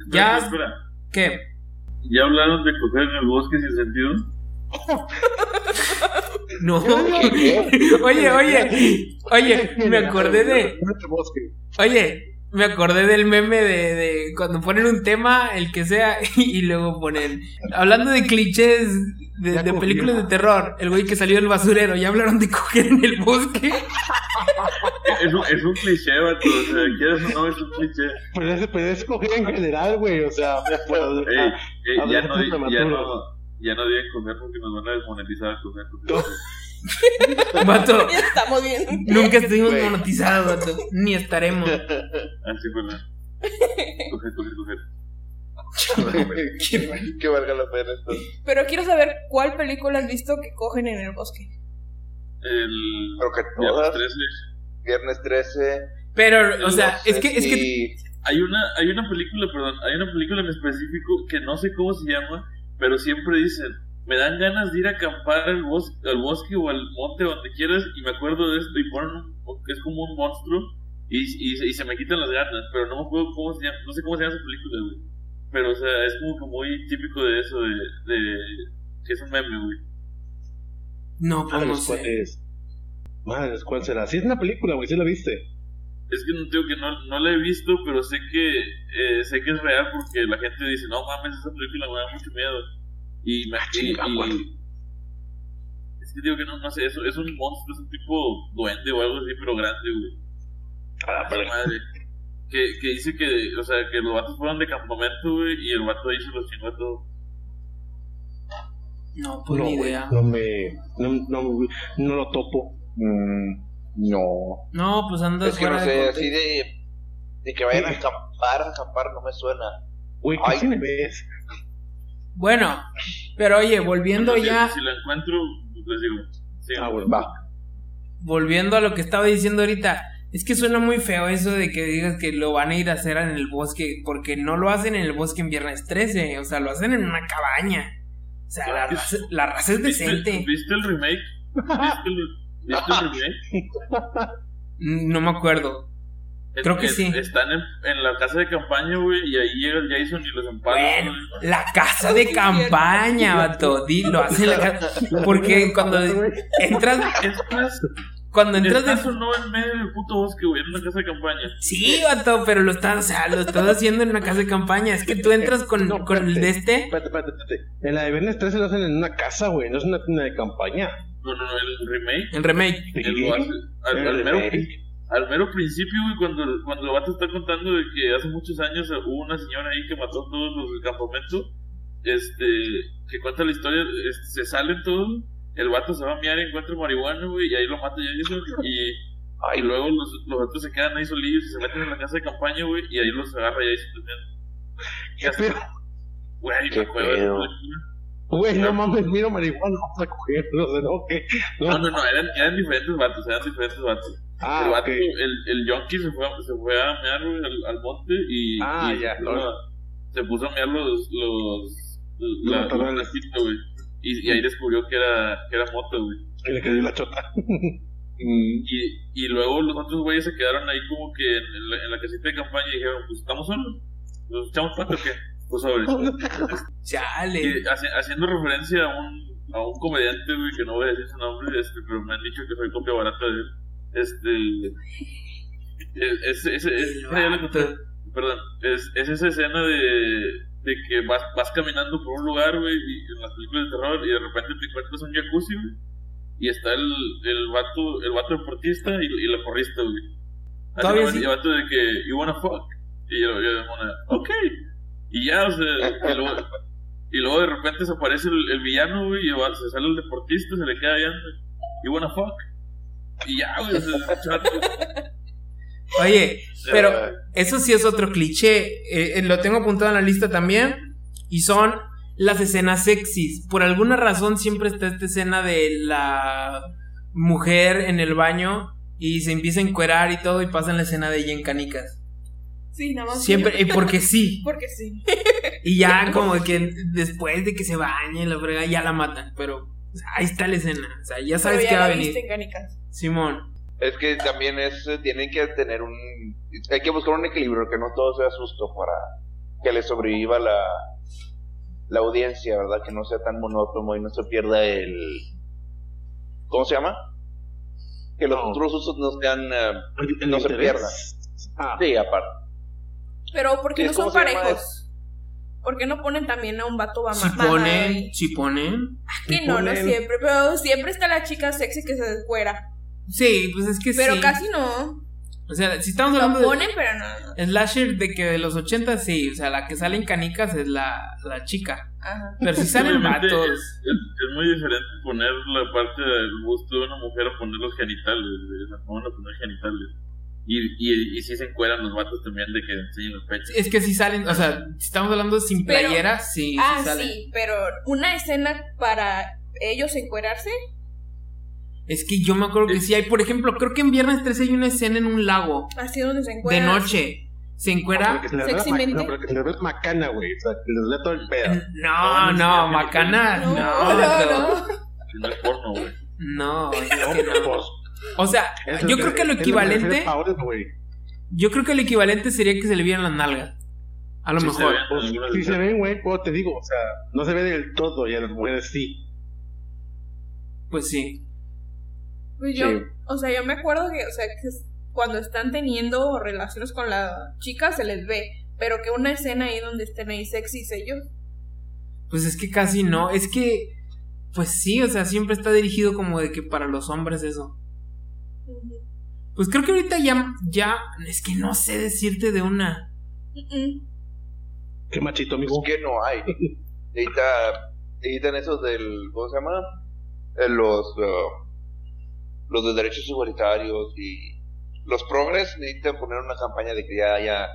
Speaker 2: Espera,
Speaker 1: Ya-
Speaker 2: espera.
Speaker 1: ¿Qué?
Speaker 2: ¿Ya hablaron de coger en el bosque sin sentido?
Speaker 1: No. Oye, oye, oye, me acordé de. Oye, me acordé del meme de, de cuando ponen un tema, el que sea, y luego ponen. Hablando de clichés de, de películas de terror, el güey que salió del basurero, ya hablaron de coger en el bosque.
Speaker 2: Es un, es un cliché, vato. O sea, quieras o no, es un cliché.
Speaker 5: Pero es, pero es coger en general, güey. O sea, pues,
Speaker 2: Ey, ey, ya, no, ya, no, ya no digan coger porque nos van a desmonetizar a coger. porque-
Speaker 5: No.
Speaker 1: Vato,
Speaker 4: Ya estamos bien.
Speaker 1: nunca estuvimos
Speaker 3: Güey.
Speaker 1: monetizados, vato. Ni estaremos.
Speaker 2: Así fue la. Coger, coger, coger.
Speaker 3: que, valga la pena entonces.
Speaker 4: Pero quiero saber cuál película has visto que cogen en el bosque.
Speaker 2: El.
Speaker 3: Creo que
Speaker 2: Viernes
Speaker 3: todas.
Speaker 2: 13.
Speaker 3: Viernes 13.
Speaker 1: Pero, o sea, es que, es que
Speaker 2: Hay una, hay una película, perdón, hay una película en específico que no sé cómo se llama, pero siempre dicen, me dan ganas de ir a acampar al bosque, al bosque o al monte donde quieras y me acuerdo de esto y ponen un, que es como un monstruo y, y, y se me quitan las ganas, pero no me acuerdo cómo se llama, no sé cómo se llama esa película, güey. Pero, o sea, es como que muy típico de eso, de, de que es un meme, güey.
Speaker 1: No, pues no
Speaker 5: Madres, ¿cuál
Speaker 1: sé.
Speaker 5: es? Madres, ¿cuál será? Sí, es una película, güey. Sí la viste.
Speaker 2: Es que no digo que no, no la he visto, pero sé que eh, sé que es real porque la gente dice, no mames, esa película me da mucho miedo. Y me
Speaker 5: Ah,
Speaker 2: y- y-
Speaker 5: ¿cuál?
Speaker 2: Es que digo que no, no sé, eso es un monstruo, es un tipo duende o algo así, pero grande, güey.
Speaker 5: A la
Speaker 2: Esa
Speaker 5: verga.
Speaker 2: madre. Que, que dice que, o sea, que los vatos fueron de campamento, güey, y el vato ahí se los chingó a todo.
Speaker 1: No, pues
Speaker 5: no,
Speaker 1: ni idea.
Speaker 5: no me. No, no, no lo topo.
Speaker 3: Mm, no.
Speaker 1: No, pues andas
Speaker 3: Es que no
Speaker 1: de
Speaker 3: sé, así de, de que vayan a acampar, a acampar no me suena.
Speaker 5: Güey, ¿qué
Speaker 3: Ay.
Speaker 5: ves?
Speaker 1: Bueno, pero oye, volviendo
Speaker 2: Si-
Speaker 1: ya,
Speaker 2: Si, la encuentro, les digo. Sí,
Speaker 5: Ah, bueno.
Speaker 3: Va.
Speaker 1: volviendo a lo que estaba diciendo ahorita, es que suena muy feo eso de que digas que lo van a ir a hacer en el bosque, porque no lo hacen en el bosque en viernes 13, o sea, lo hacen en una cabaña. O sea, la raza, la raza es
Speaker 2: ¿Viste,
Speaker 1: decente.
Speaker 2: ¿Viste el remake? ¿Viste el, ¿viste el remake?
Speaker 1: No me acuerdo. Creo que
Speaker 2: Es-
Speaker 1: sí.
Speaker 2: Están en, en la casa de campaña, güey, y ahí llega el Jason y los empala.
Speaker 1: Bueno, la casa de campaña, vato. Di, lo hacen en la casa. Porque cuando entras,
Speaker 2: Es más,
Speaker 1: cuando entras de
Speaker 2: estás o no en medio del puto bosque, güey, en una casa de campaña.
Speaker 1: Sí, vato, pero lo estás, o sea, lo estás haciendo en una casa de campaña. Es que tú entras con,
Speaker 5: No,
Speaker 1: con el de este.
Speaker 5: Espérate, espérate, espérate. En la de Viernes 13 lo hacen en una casa, güey. No es una tienda de campaña.
Speaker 2: No, no, no, el remake.
Speaker 1: El remake.
Speaker 2: Hace al,
Speaker 5: El
Speaker 2: al mero,
Speaker 5: remake.
Speaker 2: Al mero principio, güey, cuando, cuando el vato está contando de que hace muchos años hubo una señora ahí que mató a todos los del campamento, este, que cuenta la historia, este, se salen todos, el vato se va a miar, encuentra marihuana, güey, y ahí lo mata Jason, y, y luego los, los otros se quedan ahí solillos y se meten en la casa de campaña, güey, y ahí los agarra Jason también.
Speaker 5: ¿Qué pedo?
Speaker 2: Güey,
Speaker 3: ¿Qué
Speaker 2: me acuerdo
Speaker 5: Güey, no mames, miro marihuana, vamos a coger. No sé, no, ¿qué?
Speaker 2: No, no, no, eran, eran diferentes vatos, eran diferentes vatos. el
Speaker 5: Ah,
Speaker 2: vato,
Speaker 5: ok.
Speaker 2: el, el yonki se fue, a- se fue a mear al, al monte y,
Speaker 5: Ah,
Speaker 2: y
Speaker 5: ya,
Speaker 2: se, puso a, se puso a mear los, los, la, los
Speaker 5: matorrales.
Speaker 2: plastitos, güey. Y, y ahí descubrió que era, que era moto, güey.
Speaker 5: Que le cayó la chota.
Speaker 2: Y, y luego los otros güeyes se quedaron ahí como que en, en la, en la casita de campaña y dijeron, pues estamos solos, nos echamos pato o qué? Pues sobre.
Speaker 1: Chale.
Speaker 2: Y haci- haciendo referencia a un, a un comediante, güey, que no voy a decir su nombre, este, pero me han dicho que soy copia barata de él. Este. Es, es, es,
Speaker 1: El.
Speaker 2: Perdón, es, es esa escena de, de que vas, vas caminando por un lugar, güey, en las películas de terror, y de repente te encuentras un jacuzzi, güey, y está el, el vato, el vato deportista y, y la porrista, güey. Así nomás,
Speaker 1: sí.
Speaker 2: Y el vato de que, you wanna fuck, y yo, yo de mona, ok, y ya, o sea, y luego, y luego de repente se aparece el, el villano, güey, y va- se sale el deportista, se le queda viendo, you wanna fuck, y ya, güey, o sea, chato.
Speaker 1: Oye, pero eso sí es otro cliché. eh, eh, lo tengo apuntado en la lista también. Y son las escenas sexys. Por alguna razón siempre está esta escena de la mujer en el baño y se empieza a encuerar y todo y pasa en la escena de ella en canicas.
Speaker 4: Sí, nada más.
Speaker 1: Siempre, y porque sí.
Speaker 4: Porque sí.
Speaker 1: Y ya como que después de que se bañe la frega ya la matan. Pero o sea, ahí está la escena. O sea, ya sabes que va a venir. Simón.
Speaker 3: Es que también es, eh, tienen que tener un, hay que buscar un equilibrio, que no todo sea susto para que le sobreviva la, la audiencia, ¿verdad? Que no sea tan monótono y no se pierda el... ¿Cómo se llama? Que los
Speaker 5: No.
Speaker 3: otros usos no sean... eh, no se
Speaker 5: interés.
Speaker 3: pierda.
Speaker 5: Ah,
Speaker 3: Sí, aparte.
Speaker 4: Pero ¿por qué
Speaker 3: Sí,
Speaker 4: no son
Speaker 3: ¿cómo se llama
Speaker 4: parejos? ¿Por qué no ponen también a un vato mamá?
Speaker 1: Si ponen, si ponen.
Speaker 4: Que
Speaker 5: si
Speaker 4: no, no siempre, pero siempre está la chica sexy que se descuera.
Speaker 1: Sí, pues es que
Speaker 4: Pero
Speaker 1: sí.
Speaker 4: casi no.
Speaker 1: O sea, si estamos
Speaker 4: Lo
Speaker 1: hablando de
Speaker 4: ponen, pero no.
Speaker 1: slasher de que de los 80 sí, o sea, la que sale en canicas es la, la chica.
Speaker 4: Ajá.
Speaker 1: Pero si salen vatos.
Speaker 2: Es, es muy diferente poner la parte del busto de una mujer a poner los genitales, no van a poner genitales. Y, y, y si se encueran los vatos también de que enseñen los pechos.
Speaker 1: Es que si salen, o sea, si estamos hablando sin
Speaker 4: Pero-
Speaker 1: playera, sí,
Speaker 4: ah,
Speaker 1: sí salen.
Speaker 4: sí, pero una escena para ellos encuerarse.
Speaker 1: Es que yo me acuerdo que sí hay, por ejemplo, creo que en Viernes 13 hay una escena en un lago
Speaker 4: Así donde se
Speaker 1: de
Speaker 4: encueran.
Speaker 1: noche. Se
Speaker 5: pero
Speaker 1: encuera.
Speaker 5: la
Speaker 4: sexymente.
Speaker 5: no, pero que se les vea la macana, güey. O sea, que les vea todo el pedo.
Speaker 1: No,
Speaker 2: No,
Speaker 1: no,
Speaker 2: no,
Speaker 1: macana.
Speaker 4: No,
Speaker 1: No,
Speaker 4: no,
Speaker 1: no.
Speaker 4: no.
Speaker 2: No es porno, güey.
Speaker 1: No, es
Speaker 5: No,
Speaker 1: que
Speaker 5: pero
Speaker 1: no. O sea, yo creo que lo equivalente.
Speaker 5: Paola.
Speaker 1: Yo creo que lo equivalente sería que se le vieran las nalgas. A lo
Speaker 2: Sí se
Speaker 1: mejor.
Speaker 5: Pues, si se ven, güey, pues te digo, o sea, no se ve del todo y a las mujeres sí.
Speaker 1: Pues sí.
Speaker 4: Pues yo,
Speaker 3: Sí.
Speaker 4: o sea, yo me acuerdo que, o sea, que cuando están teniendo relaciones con la chica se les ve, pero que una escena ahí donde estén ahí sexys ellos.
Speaker 1: Pues es que casi no. Es que. Pues sí, o sea, siempre está dirigido como de que para los hombres eso. Pues creo que ahorita ya. ya es que no sé decirte de una.
Speaker 5: Qué machito,
Speaker 3: Pues
Speaker 5: amigo.
Speaker 3: que no hay. Necesita, necesitan esos del, ¿cómo se llama? Eh, los, uh, los de derechos igualitarios y los progres necesitan poner una campaña de que ya haya,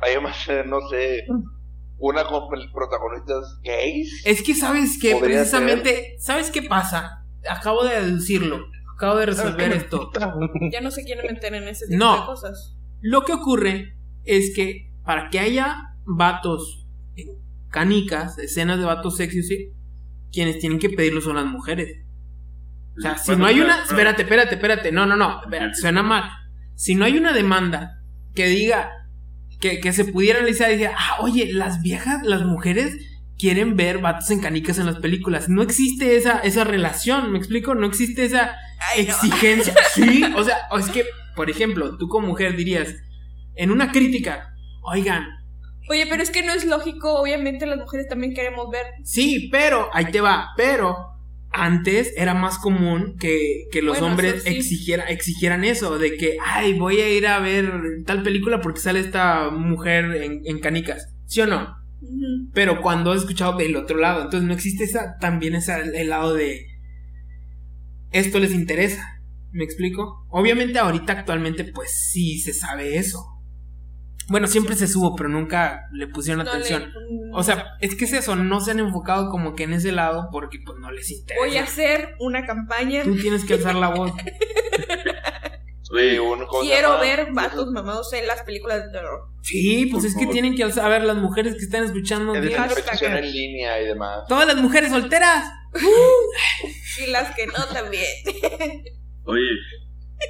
Speaker 3: haya más, eh, no sé, una con protagonistas gays.
Speaker 1: Es que sabes que precisamente. ¿Sabes qué pasa? Acabo de deducirlo. Acabo de resolver esto.
Speaker 4: Ya no se quieren meter en ese tipo
Speaker 1: No.
Speaker 4: de cosas.
Speaker 1: Lo que ocurre es que para que haya vatos en canicas, escenas de vatos sexys, sí, quienes tienen que pedirlo son las mujeres. O sea, si no hay una. Espérate, espérate, espérate. No, no, no. espérate, suena mal. Si no hay una demanda que diga que, que se pudiera analizar y decir, ah, oye, las viejas, las mujeres quieren ver vatos en canicas en las películas. No existe esa, esa relación, ¿me explico? No existe esa exigencia. Sí, o sea, es que, por ejemplo, tú como mujer dirías, en una crítica, oigan,
Speaker 4: Oye, pero es que no es lógico, obviamente las mujeres también queremos ver.
Speaker 1: Sí, pero, ahí te va, pero antes era más común que, que los
Speaker 4: Bueno,
Speaker 1: hombres
Speaker 4: eso sí.
Speaker 1: exigiera- exigieran eso, de que, ay, voy a ir a ver tal película porque sale esta mujer en, en canicas, ¿sí o no? Pero cuando has escuchado del otro lado, entonces no existe esa, también esa, el lado de, esto les interesa, ¿me explico? Obviamente ahorita actualmente pues sí se sabe eso. Bueno, siempre se subo, pero nunca le pusieron
Speaker 4: No
Speaker 1: atención.
Speaker 4: le-
Speaker 1: O sea, es que es eso, no se han enfocado como que en ese lado porque pues no les interesa.
Speaker 4: voy a hacer una campaña.
Speaker 1: Tú tienes que alzar la voz.
Speaker 3: Sí, un- ¿cómo se
Speaker 4: Quiero ver vatos mamados en las películas de terror.
Speaker 1: Sí, pues
Speaker 2: Por
Speaker 1: es que tienen que alzar. A ver, las mujeres que están escuchando.
Speaker 5: Es de
Speaker 1: bien.
Speaker 4: Hashtag.
Speaker 3: Competición en línea y demás.
Speaker 1: Todas las mujeres solteras.
Speaker 4: Y las que no también.
Speaker 2: Oye,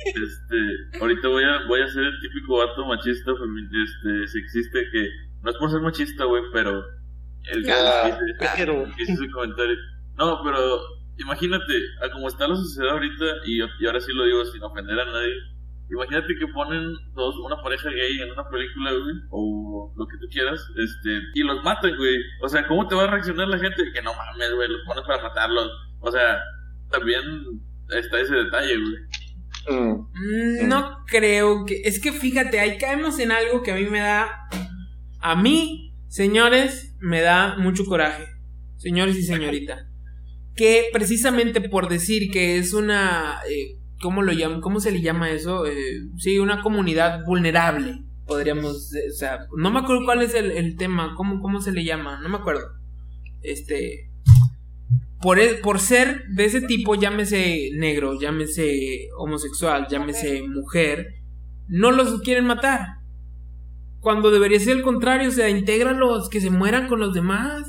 Speaker 2: este, ahorita voy a, voy a ser el típico vato machista, este, sexista, que no es por ser machista, güey, pero el que
Speaker 3: Ah,
Speaker 2: hice ese comentario. No, pero imagínate, a como está la sociedad ahorita, y, y ahora sí lo digo sin ofender a nadie, imagínate que ponen dos, una pareja gay en una película, güey, o lo que tú quieras, este, y los matan, güey. O sea, ¿cómo te va a reaccionar la gente? Que no mames, güey, los pones para matarlos. O sea, también está ese detalle, güey.
Speaker 3: Mm.
Speaker 1: Mm, No creo que. Es que fíjate, ahí caemos en algo que a mí me da. A mí, señores, me da mucho coraje. Señores y señorita. Que precisamente por decir que es una. eh, ¿Cómo lo llaman? ¿Cómo se le llama eso? Eh, sí, una comunidad vulnerable. Podríamos. o sea, no me acuerdo cuál es el, el tema. ¿Cómo, ¿Cómo se le llama? No me acuerdo. Este. Por, e- por ser de ese tipo, llámese negro, llámese homosexual, llámese mujer, no los quieren matar. Cuando debería ser el contrario, o sea, intégralos, que se mueran con los demás.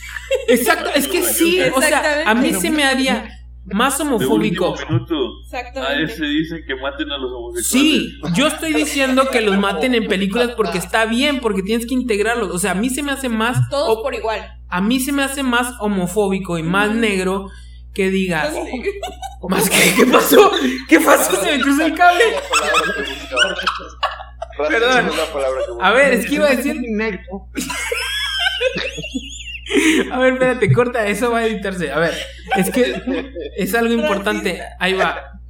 Speaker 1: Exacto, es que sí, o sea, a mí se me haría más homofóbico.
Speaker 4: Exactamente.
Speaker 2: ese dice que maten a los homosexuales.
Speaker 1: Sí, yo estoy diciendo que los maten en películas porque está bien, porque tienes que integrarlos. O sea, a mí se me hace más.
Speaker 4: Todos
Speaker 1: o-
Speaker 4: por igual.
Speaker 1: a mí se me hace más homofóbico y más negro que digas. ¿Más que ¿Qué pasó? ¿Qué pasó? Se me cruzó el cable. Perdón. A ver, es que iba a decir. A ver, espérate, corta, eso va a editarse. A ver, es que es algo importante. Ahí va.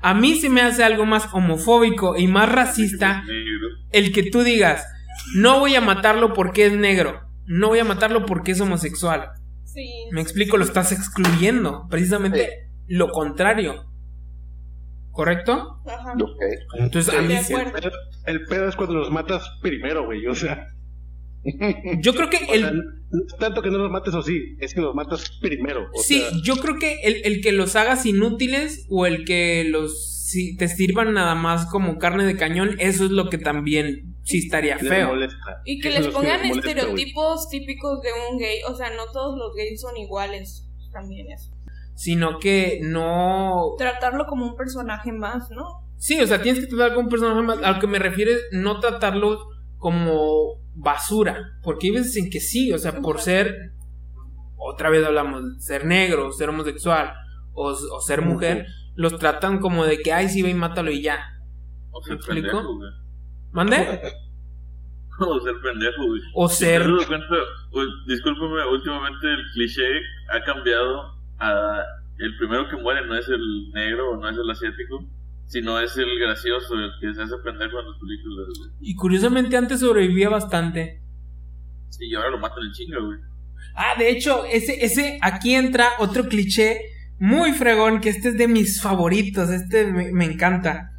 Speaker 1: A mí se me hace algo más homofóbico y más racista el que tú digas, no voy a matarlo porque es negro, no voy a matarlo porque es homosexual.
Speaker 4: Sí.
Speaker 1: Me explico, lo estás excluyendo. Precisamente lo contrario. ¿Correcto?
Speaker 4: Ajá.
Speaker 1: Entonces, a mí
Speaker 4: acuerdo.
Speaker 5: El pedo es cuando los matas primero, güey. O sea,
Speaker 1: yo creo que
Speaker 5: o sea,
Speaker 1: el,
Speaker 5: tanto que no los mates o sí, es que los matas primero. O
Speaker 1: Sí,
Speaker 5: sea,
Speaker 1: yo creo que el, el que los hagas inútiles o el que los si te sirvan nada más como carne de cañón, eso es lo que también sí estaría feo.
Speaker 5: molesta.
Speaker 4: Y que
Speaker 5: Eso
Speaker 4: les pongan
Speaker 5: molesta,
Speaker 4: estereotipos típicos de un gay. O sea, no todos los gays son iguales. También es.
Speaker 1: Sino que no.
Speaker 4: Tratarlo como un personaje más, ¿no?
Speaker 1: Sí, o sea, tienes que tratar con un personaje más. A lo que me refiero es no tratarlos como basura. Porque hay veces en que sí, o sea, por ser. Otra vez hablamos, ser negro, ser homosexual o, o ser mujer, los tratan como de que, ay, sí, ve y mátalo y ya.
Speaker 2: O
Speaker 1: ¿Me
Speaker 2: ser
Speaker 1: explico?
Speaker 2: pendejo.
Speaker 1: ¿Mande?
Speaker 2: O ser pendejo, güey.
Speaker 1: O ser.
Speaker 2: U- Discúlpame, últimamente el cliché ha cambiado a el primero que muere no es el negro o no es el asiático, sino es el gracioso, el que se hace pendejo en las películas, güey.
Speaker 1: Y curiosamente antes sobrevivía bastante.
Speaker 2: Y ahora lo matan en chinga, güey.
Speaker 1: Ah, de hecho, ese, ese, aquí entra otro cliché muy fregón, que este es de mis favoritos, este me, me encanta.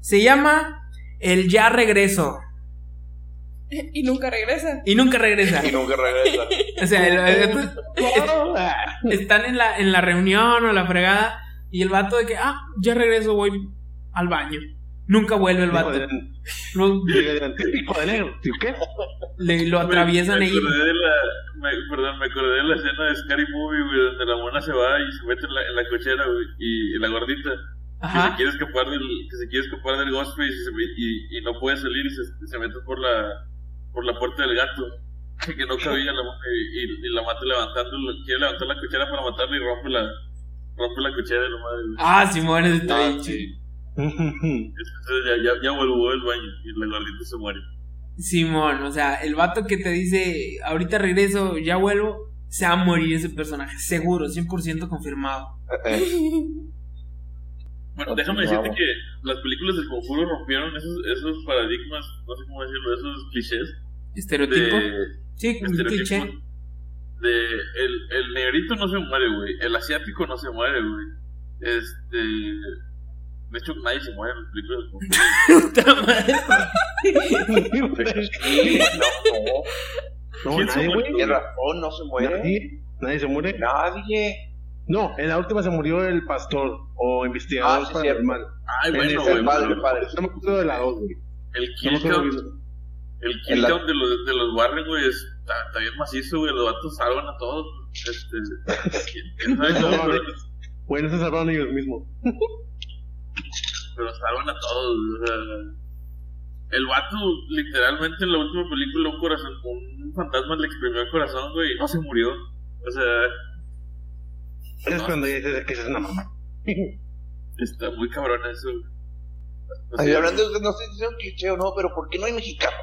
Speaker 1: Se llama El ya regreso.
Speaker 4: Y nunca regresa.
Speaker 1: Y nunca regresa.
Speaker 3: Y nunca regresa.
Speaker 1: O sea, el- el- están en la, en la reunión o la fregada y el vato de que, ah, ya regreso, voy al baño. Nunca vuelve el vato. Lo,
Speaker 5: Hijo de negro, ¿sí qué?
Speaker 1: le- lo atraviesan
Speaker 2: me,
Speaker 1: ahí.
Speaker 2: me acordé de la, me- Perdón, me acordé de la escena de Scary Movie, güey, donde la mona se va y se mete en la, en la cochera, güey, y, y la gordita. que se quiere escapar del que se quiere escapar del Ghostface y, se y, y no puede salir y se, se mete por la por la puerta del gato que no cabía la, y, y- y la mata levantando quiere levantar la cuchara para matarla y rompe la rompe la cuchara de la madre.
Speaker 1: Ah, Simón, ese está
Speaker 3: Ah,
Speaker 1: bien
Speaker 3: sí.
Speaker 2: entonces ya, ya, ya vuelvo del baño y la gordita se muere
Speaker 1: Simón, o sea, el vato que te dice, ahorita regreso, ya vuelvo, se va a morir ese personaje, seguro, 100% confirmado.
Speaker 2: bueno déjame decirte que las películas del conjuro rompieron esos, esos paradigmas no sé cómo decirlo esos clichés
Speaker 1: Estereotipo.
Speaker 2: de
Speaker 1: sí, un cliché.
Speaker 2: De el, el negrito no se muere, güey. El asiático no se muere, güey. Este. De hecho, nadie se muere en las películas.
Speaker 1: Puta madre.
Speaker 5: No,
Speaker 2: ¿Quién se
Speaker 5: nadie,
Speaker 2: muere?
Speaker 5: güey.
Speaker 3: El ratón no se muere.
Speaker 5: Nadie, nadie se muere.
Speaker 3: Nadie.
Speaker 5: No, en la última se murió el pastor o investigador
Speaker 3: Ah, sí,
Speaker 5: paranormal.
Speaker 2: Ay,
Speaker 5: En
Speaker 2: bueno, güey.
Speaker 3: el padre, padre.
Speaker 5: No me acuerdo de la dos, güey.
Speaker 2: El
Speaker 5: No
Speaker 2: kill count, el kill count de los, de los Warren, güey, es- está, está bien macizo, güey. Los vatos salvan a todos. Este. ¿Quién sabe
Speaker 5: No,
Speaker 2: cómo, pero,
Speaker 5: Bueno, se salvaron ellos mismos.
Speaker 2: pero salvan a todos. O sea, el vato, literalmente en la última película, un corazón, un fantasma le exprimió el corazón, güey, y no se murió. O sea,
Speaker 5: Es cuando ya dices que es una mamá.
Speaker 2: está muy cabrón eso. O
Speaker 3: Ay, hablando de, no sé si es un cliché o no, pero ¿por qué no hay mexicano?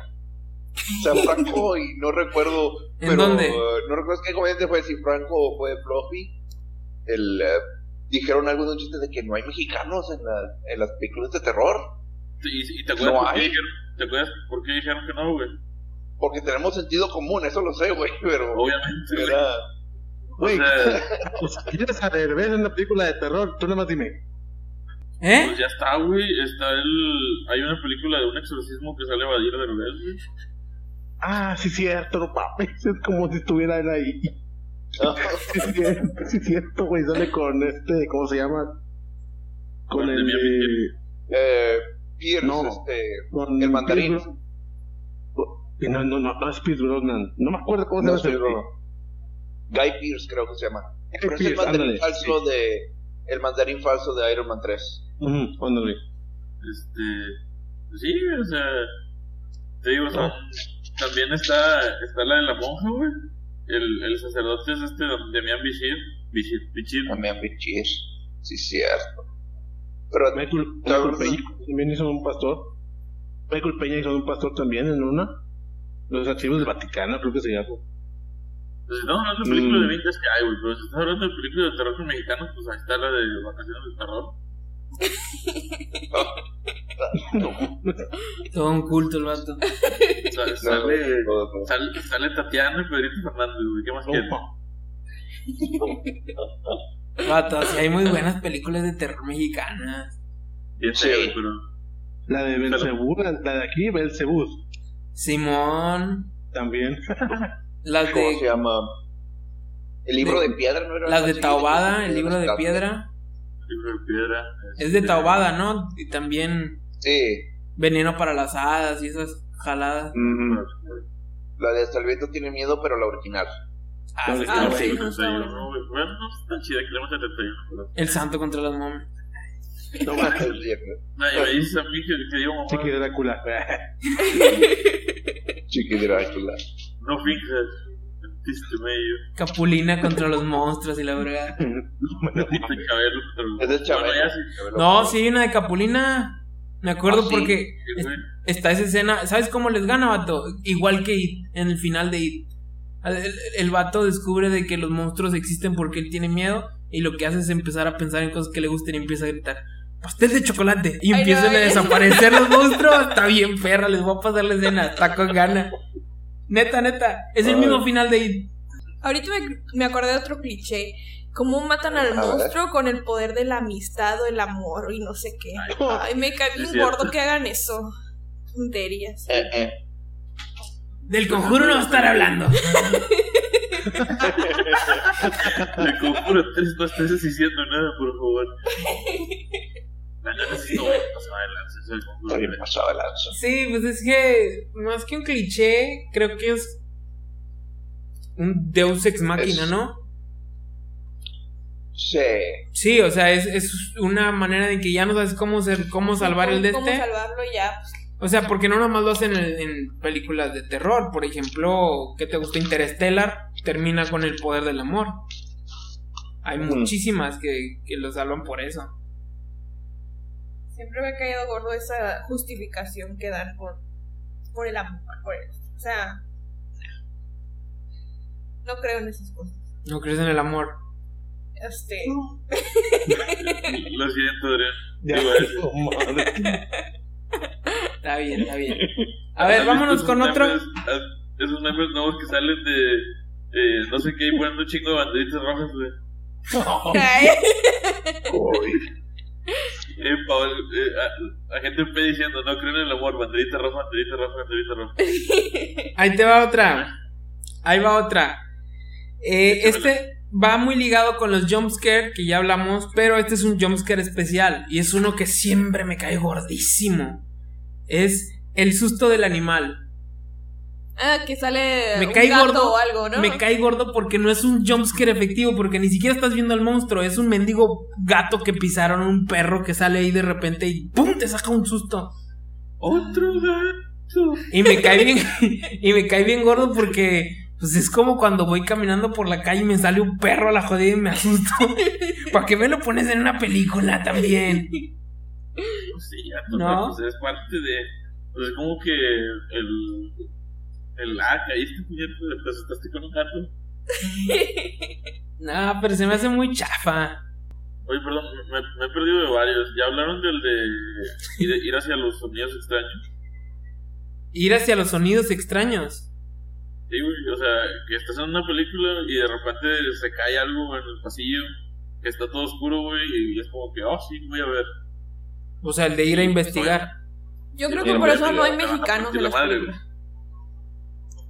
Speaker 3: O sea, Franco y no recuerdo.
Speaker 1: ¿En
Speaker 3: pero,
Speaker 1: dónde?
Speaker 3: eh, no recuerdo qué comediante fue, si Franco o fue Fluffy. El, eh, dijeron algo de un chiste de que no hay mexicanos en, la- en las películas de terror.
Speaker 2: ¿Y, y te acuerdas
Speaker 3: No
Speaker 2: por qué
Speaker 3: hay.
Speaker 2: dijeron, ¿te acuerdas por qué dijeron que no, güey?
Speaker 3: Porque tenemos sentido común, eso lo sé, güey. Pero
Speaker 2: Obviamente, güey.
Speaker 3: era.
Speaker 2: O
Speaker 5: Güey,
Speaker 2: sea,
Speaker 5: pues, quieres saber, ves una película de terror, tú nada más dime.
Speaker 1: ¿Eh?
Speaker 2: pues ya está, güey. Está el. Hay una película de un exorcismo que sale a Badir de Derbez, güey.
Speaker 5: Ah, sí, cierto, no mames. Es como si estuviera él ahí. Sí, es cierto, sí, es cierto, güey. Sale con este, ¿cómo se llama? Con
Speaker 2: Con
Speaker 5: el de.
Speaker 3: eh, Pierce,
Speaker 5: No.
Speaker 3: este.
Speaker 5: Con
Speaker 3: El mandarín.
Speaker 5: Pierce Bro- No, no, no, no es Pierce Brosnan. No me acuerdo cómo se
Speaker 3: No
Speaker 5: llama
Speaker 3: no. Guy Pierce, creo que se llama.
Speaker 5: Guy
Speaker 3: Pero es el mandarín
Speaker 5: ándale,
Speaker 3: falso de. El mandarín falso de Iron Man 3.
Speaker 5: Ujú, ándale.
Speaker 2: Este. pues Sí, o sea. Te digo, son- también está, está la de la monja, güey. el, el sacerdote es este Demian Bichir. Bichir, Bichir.
Speaker 3: Sí, cierto. Pero
Speaker 5: Michael, Michael Peña también hizo un pastor. Michael Peña hizo un pastor también en una. Los archivos del Vaticano, creo que se llama.
Speaker 2: Pues no, no es la película
Speaker 5: Mm.
Speaker 2: de ventas que hay, güey. Pero si estás hablando de películas de terror mexicanos, pues ahí está la de Vacaciones de Terror.
Speaker 1: Todo un culto el vato.
Speaker 2: Sa- Sale, sale, sale Tatiana y Pedrito Fernández, güey. ¿Qué más quieres?
Speaker 1: Vato, sí hay muy buenas películas de terror mexicanas.
Speaker 3: Sí.
Speaker 2: pero.
Speaker 5: La de Belcebú, la, la de aquí, Belcebú,
Speaker 1: Simón.
Speaker 5: también.
Speaker 1: Las
Speaker 3: ¿Cómo se
Speaker 1: de,
Speaker 3: llama? El libro de piedra, ¿no era?
Speaker 1: las de
Speaker 3: así?
Speaker 1: Taobada, el libro de piedra.
Speaker 2: Libro de piedra.
Speaker 1: Es de
Speaker 2: este,
Speaker 1: Taobada, ¿no? Y también
Speaker 3: Sí.
Speaker 1: Veneno para las hadas y esas jaladas.
Speaker 3: Ujú. La de Hasta el viento tiene miedo, pero la original.
Speaker 1: Ah, sí,
Speaker 4: Ah, sí.
Speaker 1: bueno.
Speaker 4: no está
Speaker 2: 71,
Speaker 4: bueno.
Speaker 2: ¿no, güey? Bueno, no está chida, kilómetro 71. pero-
Speaker 1: El santo contra las momias.
Speaker 5: No
Speaker 2: me dices a mí que, que digo, mamá,
Speaker 5: Chiqui Drácula.
Speaker 3: Chiqui Drácula.
Speaker 2: no finjas.
Speaker 1: Capulina contra los monstruos y la verdad.
Speaker 3: Es.
Speaker 2: Bueno, sí.
Speaker 1: No, sí, hay una de Capulina. Me acuerdo
Speaker 3: Ah, sí.
Speaker 1: porque
Speaker 2: Sí,
Speaker 1: está esa escena. ¿Sabes cómo les gana, vato? Igual que It, en el final de It. El, el vato descubre de que los monstruos existen porque él tiene miedo. Y lo que hace es empezar a pensar en cosas que le gusten y empieza a gritar. Pastel de chocolate. Y empiezan
Speaker 4: no,
Speaker 1: a desaparecer los monstruos. Está bien, perra. Les voy a pasar la escena. Está con gana. Neta, neta. Es el mismo final de It.
Speaker 4: Ahorita me, me acordé de otro cliché. ¿Cómo matan al monstruo con el poder de la amistad o el amor y no sé qué? Ay, me cae bien gordo que hagan eso. Tonterías.
Speaker 3: Eh, eh.
Speaker 1: Del conjuro no va a estar hablando.
Speaker 2: Le conjuro tres no estés diciendo nada, por favor. La neta sí, no, no se va a eso es el
Speaker 3: pasado de lanza.
Speaker 1: Sí, pues es que más que un cliché, creo que es un Deus ex máquina,
Speaker 3: Es-
Speaker 1: ¿no?
Speaker 3: Sí.
Speaker 1: Sí, o sea, es, es una manera de que ya no sabes cómo ser, cómo salvar el de
Speaker 4: ¿Cómo
Speaker 1: este.
Speaker 4: salvarlo ya? Pues,
Speaker 1: O sea, porque no nomás lo hacen en, en películas de terror. Por ejemplo, ¿qué te gusta? Interstellar termina con el poder del amor. Hay muchísimas que, que lo salvan por eso.
Speaker 4: Siempre me ha caído gordo esa justificación que dan por, por el amor. Por el- o sea, no creo en esas cosas.
Speaker 1: No crees en el amor.
Speaker 4: Este,
Speaker 2: Lo siento, Adrián.
Speaker 5: Ya, oh, madre.
Speaker 1: Está bien, está bien. A ver,
Speaker 2: ¿Has
Speaker 1: vámonos con
Speaker 2: esos
Speaker 1: otro.
Speaker 2: memes- has- Esos memes nuevos que salen de. eh, no sé qué, y ponen un chingo de banderitas rojas, güey. Eh, Paul, eh, a, a gente P diciendo, no creen en el amor, banderita roja, banderita roja, banderita roja.
Speaker 1: Ahí te va otra. Ahí va otra. Eh, este va muy ligado con los jumpscare que ya hablamos, pero este es un jumpscare especial y es uno que siempre me cae gordísimo. Es el susto del animal.
Speaker 4: Ah, que sale
Speaker 1: Me
Speaker 4: un
Speaker 1: cae
Speaker 4: gato
Speaker 1: gordo.
Speaker 4: o algo, ¿no?
Speaker 1: Me cae gordo porque no es un jumpscare efectivo, porque ni siquiera estás viendo al monstruo, es un mendigo gato que pisaron, un perro que sale ahí de repente y ¡pum! te saca un susto.
Speaker 2: Otro gato.
Speaker 1: Y me cae bien, y me cae bien gordo porque pues es como cuando voy caminando por la calle y me sale un perro a la jodida y me asusto. ¿Para qué me lo pones en una película también?
Speaker 2: Pues sí, gato,
Speaker 1: No.
Speaker 2: pues es parte de. Pues es como que el. El ah, caíste, puñeta, te asustaste con un gato.
Speaker 1: No, pero se me hace muy chafa.
Speaker 2: Oye, perdón, me, me he perdido de varios. Ya hablaron del de ir, ir hacia los sonidos extraños.
Speaker 1: Ir hacia los sonidos extraños.
Speaker 2: Sí, güey, o sea, que estás en una película y de repente se cae algo en el pasillo, que está todo oscuro, güey, y es como que, oh, sí, voy a ver.
Speaker 1: O sea, el de ir a investigar.
Speaker 4: Yo creo que por eso no hay mexicanos
Speaker 2: partir
Speaker 4: en
Speaker 2: la
Speaker 4: las
Speaker 2: madre,
Speaker 4: películas.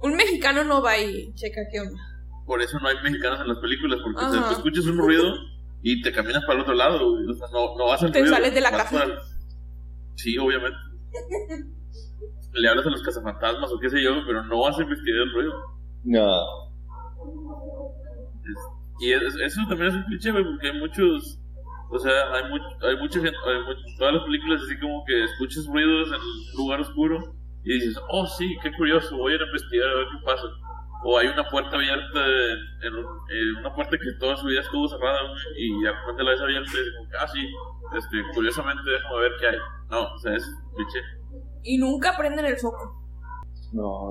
Speaker 4: Un mexicano no va y checa qué onda.
Speaker 2: Por eso no hay mexicanos en las películas, porque o sea,
Speaker 4: Ajá.
Speaker 2: tú escuchas un ruido y te caminas para el otro lado, güey. O sea, no, no vas al
Speaker 4: Te
Speaker 2: ruido,
Speaker 4: sales de la casa.
Speaker 2: Sí, obviamente. Le hablas a los cazafantasmas o qué sé yo, pero no vas a investigar el ruido.
Speaker 3: No.
Speaker 2: Y es- eso también es un cliché, güey, porque hay muchos. O sea, hay, much- hay mucha gente. Hay mu- todas las películas, así como que escuchas ruidos en un lugar oscuro y dices, oh, sí, qué curioso, voy a ir a investigar a ver qué pasa. O hay una puerta abierta, en, un- en una puerta que toda su vida estuvo cerrada, y de repente la ves abierta y dices, como que, ah, sí, este, curiosamente déjame ver qué hay. No, o sea, es cliché.
Speaker 4: Y nunca prenden el foco.
Speaker 3: No.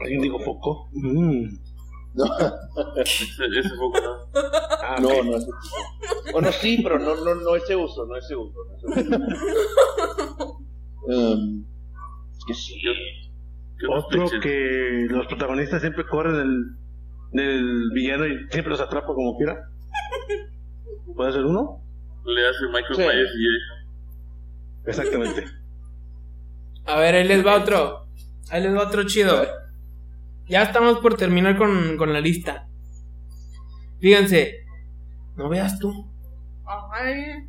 Speaker 5: ¿Alguien dijo foco? Mm.
Speaker 2: Ese, ese foco no.
Speaker 5: Ah,
Speaker 3: No,
Speaker 5: ok.
Speaker 3: no es Bueno, sí, pero no, no, no ese uso, no ese uso. No ese uso. Em, que sí.
Speaker 2: ¿Qué otro
Speaker 5: que los protagonistas siempre corren del, del villano y siempre los atrapa como quiera. ¿Puede ser uno?
Speaker 2: Le hace Michael
Speaker 3: Sí.
Speaker 2: Myers y
Speaker 5: Exactamente.
Speaker 1: A ver, ahí les va otro. Ahí les va otro chido. Ya estamos por terminar con, con la lista. Fíjense, no veas tú.
Speaker 4: Ay,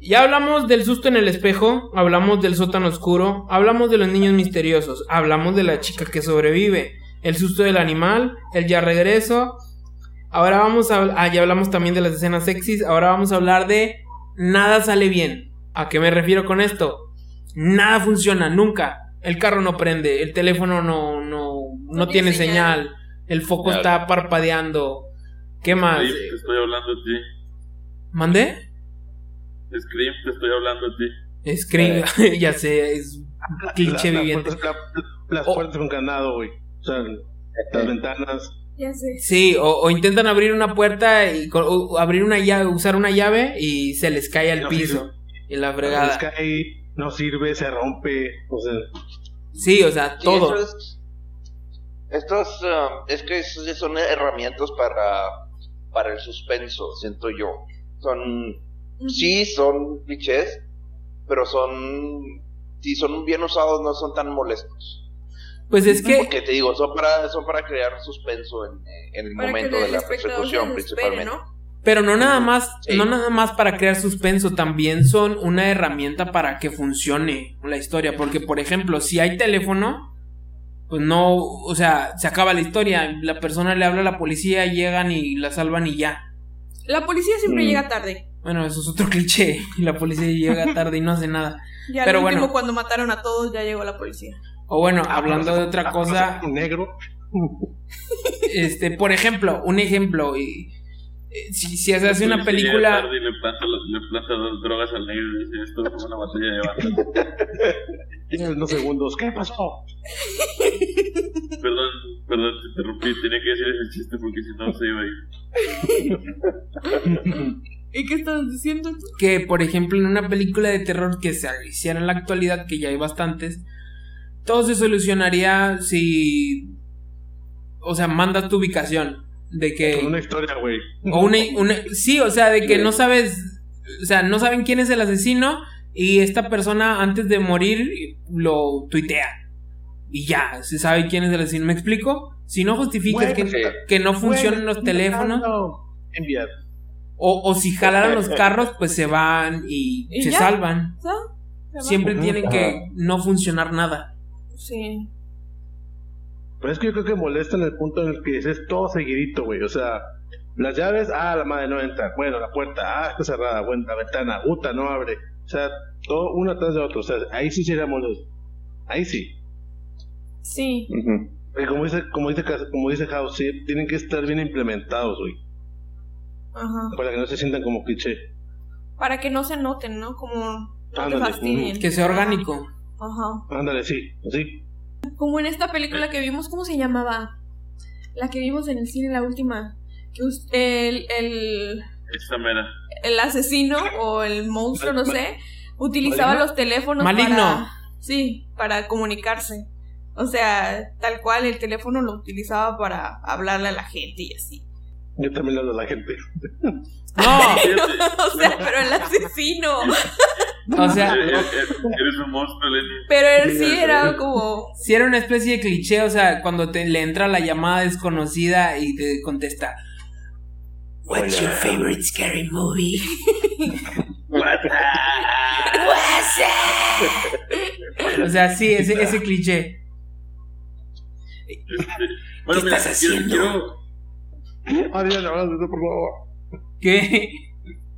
Speaker 1: Ya hablamos del susto en el espejo, hablamos del sótano oscuro, hablamos de los niños misteriosos, hablamos de la chica que sobrevive, el susto del animal, el ya regreso. Ahora vamos a ah, ya hablamos también de las escenas sexys, ahora vamos a hablar de nada sale bien. ¿A qué me refiero con esto? Nada funciona, nunca. El carro no prende, el teléfono no no no, tiene
Speaker 4: tiene
Speaker 1: señal.
Speaker 4: señal.
Speaker 1: el foco
Speaker 3: Claro.
Speaker 1: está parpadeando. ¿Qué más?
Speaker 2: Te estoy hablando a ti.
Speaker 1: ¿Mandé?
Speaker 2: Scream, te estoy hablando a ti.
Speaker 1: Scream, ya sé, es cliché
Speaker 5: La- la
Speaker 1: viviente.
Speaker 5: puerta- la- las
Speaker 1: Oh.
Speaker 5: puertas con candado, güey. O sea, las ventanas.
Speaker 4: ya sé.
Speaker 1: Sí, o, o intentan abrir una puerta y o abrir una llave, usar una llave y se les cae al
Speaker 5: No
Speaker 1: piso. Y la
Speaker 5: Les
Speaker 1: fregada.
Speaker 5: cae, no sirve, se rompe. O sea,
Speaker 1: Sí, o sea,
Speaker 3: Sí,
Speaker 1: todo.
Speaker 3: es- Estos, um, es que son herramientas para, para el suspenso, siento yo. Son, sí, son clichés, pero son, si son bien usados, no son tan molestos.
Speaker 1: Pues es que
Speaker 3: Porque te digo, son para, son para crear suspenso en, en el momento de la persecución, principalmente.
Speaker 4: ¿no?
Speaker 1: Pero no nada más,
Speaker 3: Sí.
Speaker 1: no nada más para crear suspenso, también son una herramienta para que funcione la historia. Porque, por ejemplo, si hay teléfono, pues no, o sea, se acaba la historia. La persona le habla a la policía, llegan y la salvan y ya.
Speaker 4: La policía siempre
Speaker 3: Mm.
Speaker 4: llega tarde.
Speaker 1: Bueno, eso es otro cliché. La policía llega tarde y no hace nada.
Speaker 4: Ya
Speaker 1: Pero
Speaker 4: al último,
Speaker 1: bueno.
Speaker 4: cuando mataron a todos, ya llegó la policía.
Speaker 1: O bueno, hablando de otra cosa,
Speaker 5: Negro.
Speaker 1: este, por ejemplo, un ejemplo, y, eh, si, si se hace una película,
Speaker 2: tarde Y le planta, le planta dos drogas al negro y dice: Esto es una batalla de banda.
Speaker 5: Unos segundos. ¿Qué pasó?
Speaker 2: Perdón, perdón, te interrumpí. Tenía que decir ese chiste porque si no se iba a ir.
Speaker 4: ¿Y qué estás diciendo tú?
Speaker 1: que por ejemplo en una película de terror que se hiciera en la actualidad, que ya hay bastantes, todo se solucionaría si, o sea, mandas tu ubicación, de que...
Speaker 5: Con una historia, güey.
Speaker 1: O una, una- sí, o sea, de que no sabes, o sea, no saben quién es el asesino y esta persona antes de morir lo tuitea. Y ya, se sabe quién es el asesino. ¿Me explico? Si no justificas
Speaker 5: Bueno,
Speaker 1: que,
Speaker 3: sí.
Speaker 1: que no funcionan los teléfonos
Speaker 5: Enviar.
Speaker 1: O, o si jalaran los carros, pues se van y,
Speaker 4: ¿Y
Speaker 1: se
Speaker 4: ya?
Speaker 1: salvan. Siempre
Speaker 5: Ujú.
Speaker 1: tiene que no funcionar nada.
Speaker 4: Sí.
Speaker 5: Pero es que yo creo que molesta en el punto en el que dices todo seguidito, güey. O sea, las llaves, ah, la madre no entra. Bueno, la puerta, ah, está cerrada. Bueno, la ventana, puta, no abre. O sea, todo uno atrás de otro. O sea, ahí sí sería molesto. Ahí sí.
Speaker 4: Sí.
Speaker 5: Y como dice, como dice, como dice House, sí, tienen que estar bien implementados, güey.
Speaker 4: Ajá.
Speaker 5: Para que no se sientan como cliché.
Speaker 4: Para que no se noten, ¿no? Como no te
Speaker 5: Ándale,
Speaker 4: fastidien.
Speaker 1: Que sea orgánico.
Speaker 4: Ajá.
Speaker 5: Ándale, sí, así.
Speaker 4: Como en esta película que vimos, ¿cómo se llamaba? La que vimos en el cine, la última. Que el, el,
Speaker 2: Esta mera.
Speaker 4: el asesino o el monstruo, no sé, utilizaba
Speaker 5: ¿Maligno?
Speaker 4: los teléfonos
Speaker 1: Maligno.
Speaker 4: para... Sí, para comunicarse. O sea, tal cual el teléfono lo utilizaba para hablarle a la gente y así.
Speaker 5: Yo también le hablo a la gente.
Speaker 1: No,
Speaker 4: o sea, pero el asesino.
Speaker 1: o sea,
Speaker 2: Eres un monstruo, Lenny.
Speaker 4: Pero él sí era como...
Speaker 1: si era una especie de cliché, o sea, cuando te, le entra la llamada desconocida y te contesta. What's your favorite scary movie? O sea, sí, ese, ese cliché.
Speaker 2: Este, bueno,
Speaker 1: ¿Qué
Speaker 2: mira,
Speaker 1: estás
Speaker 2: quiero-
Speaker 1: haciendo?
Speaker 2: quiero-
Speaker 5: No hagas eso, por favor.
Speaker 1: ¿Qué?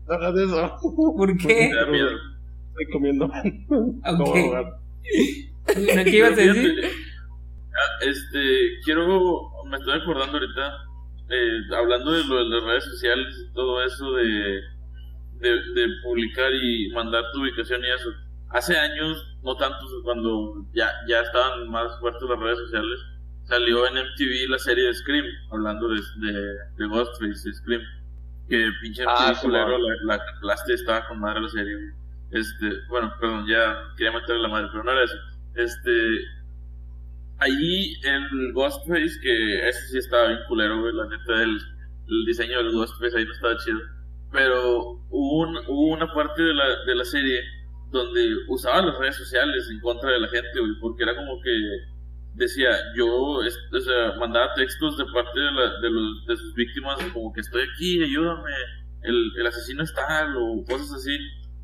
Speaker 5: No hagas eso.
Speaker 1: ¿Por qué?
Speaker 2: Me da miedo.
Speaker 5: Estoy comiendo. No voy a
Speaker 1: Ok.
Speaker 5: jugar.
Speaker 1: ¿No, ¿Qué ibas a decir?
Speaker 2: Este, quiero me estoy acordando ahorita, eh, hablando de lo de las redes sociales y todo eso de, de, de publicar y mandar tu ubicación y eso. Hace años, no tantos, cuando ya, ya estaban más fuertes las redes sociales, salió en MTV la serie de Scream, hablando de, de, de Ghostface, de Scream. Que pinche
Speaker 3: Ah, sí,
Speaker 2: culero, la, la estaba con madre la serie. Este, bueno, perdón, ya quería meterle la madre, pero no era eso. Este, ahí el Ghostface, que ese sí estaba bien culero, güey, la neta, el, el diseño del Ghostface ahí no estaba chido. Pero hubo, un- hubo una parte de la, de la serie donde usaba las redes sociales en contra de la gente, güey, porque era como que decía, yo, o sea, mandaba textos de parte de, la- de, los, de sus víctimas, como que estoy aquí, ayúdame, el, el asesino es tal, o cosas así.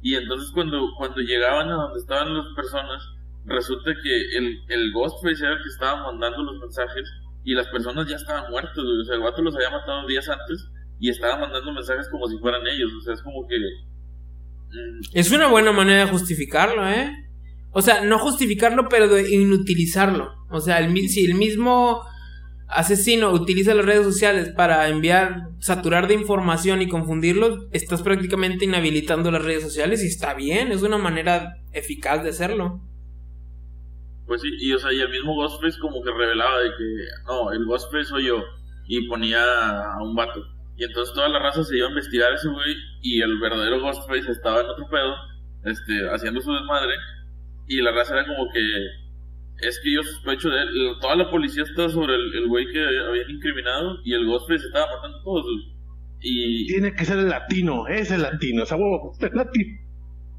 Speaker 2: Y entonces cuando, cuando llegaban a donde estaban las personas, resulta que el, el Ghostface era el que estaba mandando los mensajes y las personas ya estaban muertas. O sea, el vato los había matado días antes y estaba mandando mensajes como si fueran ellos. O sea, es como que... mm,
Speaker 1: Es una buena manera de justificarlo, ¿eh? O sea, no justificarlo, pero de inutilizarlo. O sea, el, si el mismo asesino utiliza las redes sociales para enviar, saturar de información y confundirlos, estás prácticamente inhabilitando las redes sociales y está bien, es una manera eficaz de hacerlo.
Speaker 2: Pues sí, y o sea, y el mismo Ghostface como que revelaba de que, no, el Ghostface soy yo, y ponía a un vato. Y entonces toda la raza se iba a investigar a ese güey, y el verdadero Ghostface estaba en otro pedo, este, haciendo su desmadre, y la raza era como que, es que yo sospecho de él, toda la policía estaba sobre el el güey que habían incriminado, y el Ghostface estaba matando a todos. Y
Speaker 5: Tiene que ser el latino, es el latino, esa huevo, es latino.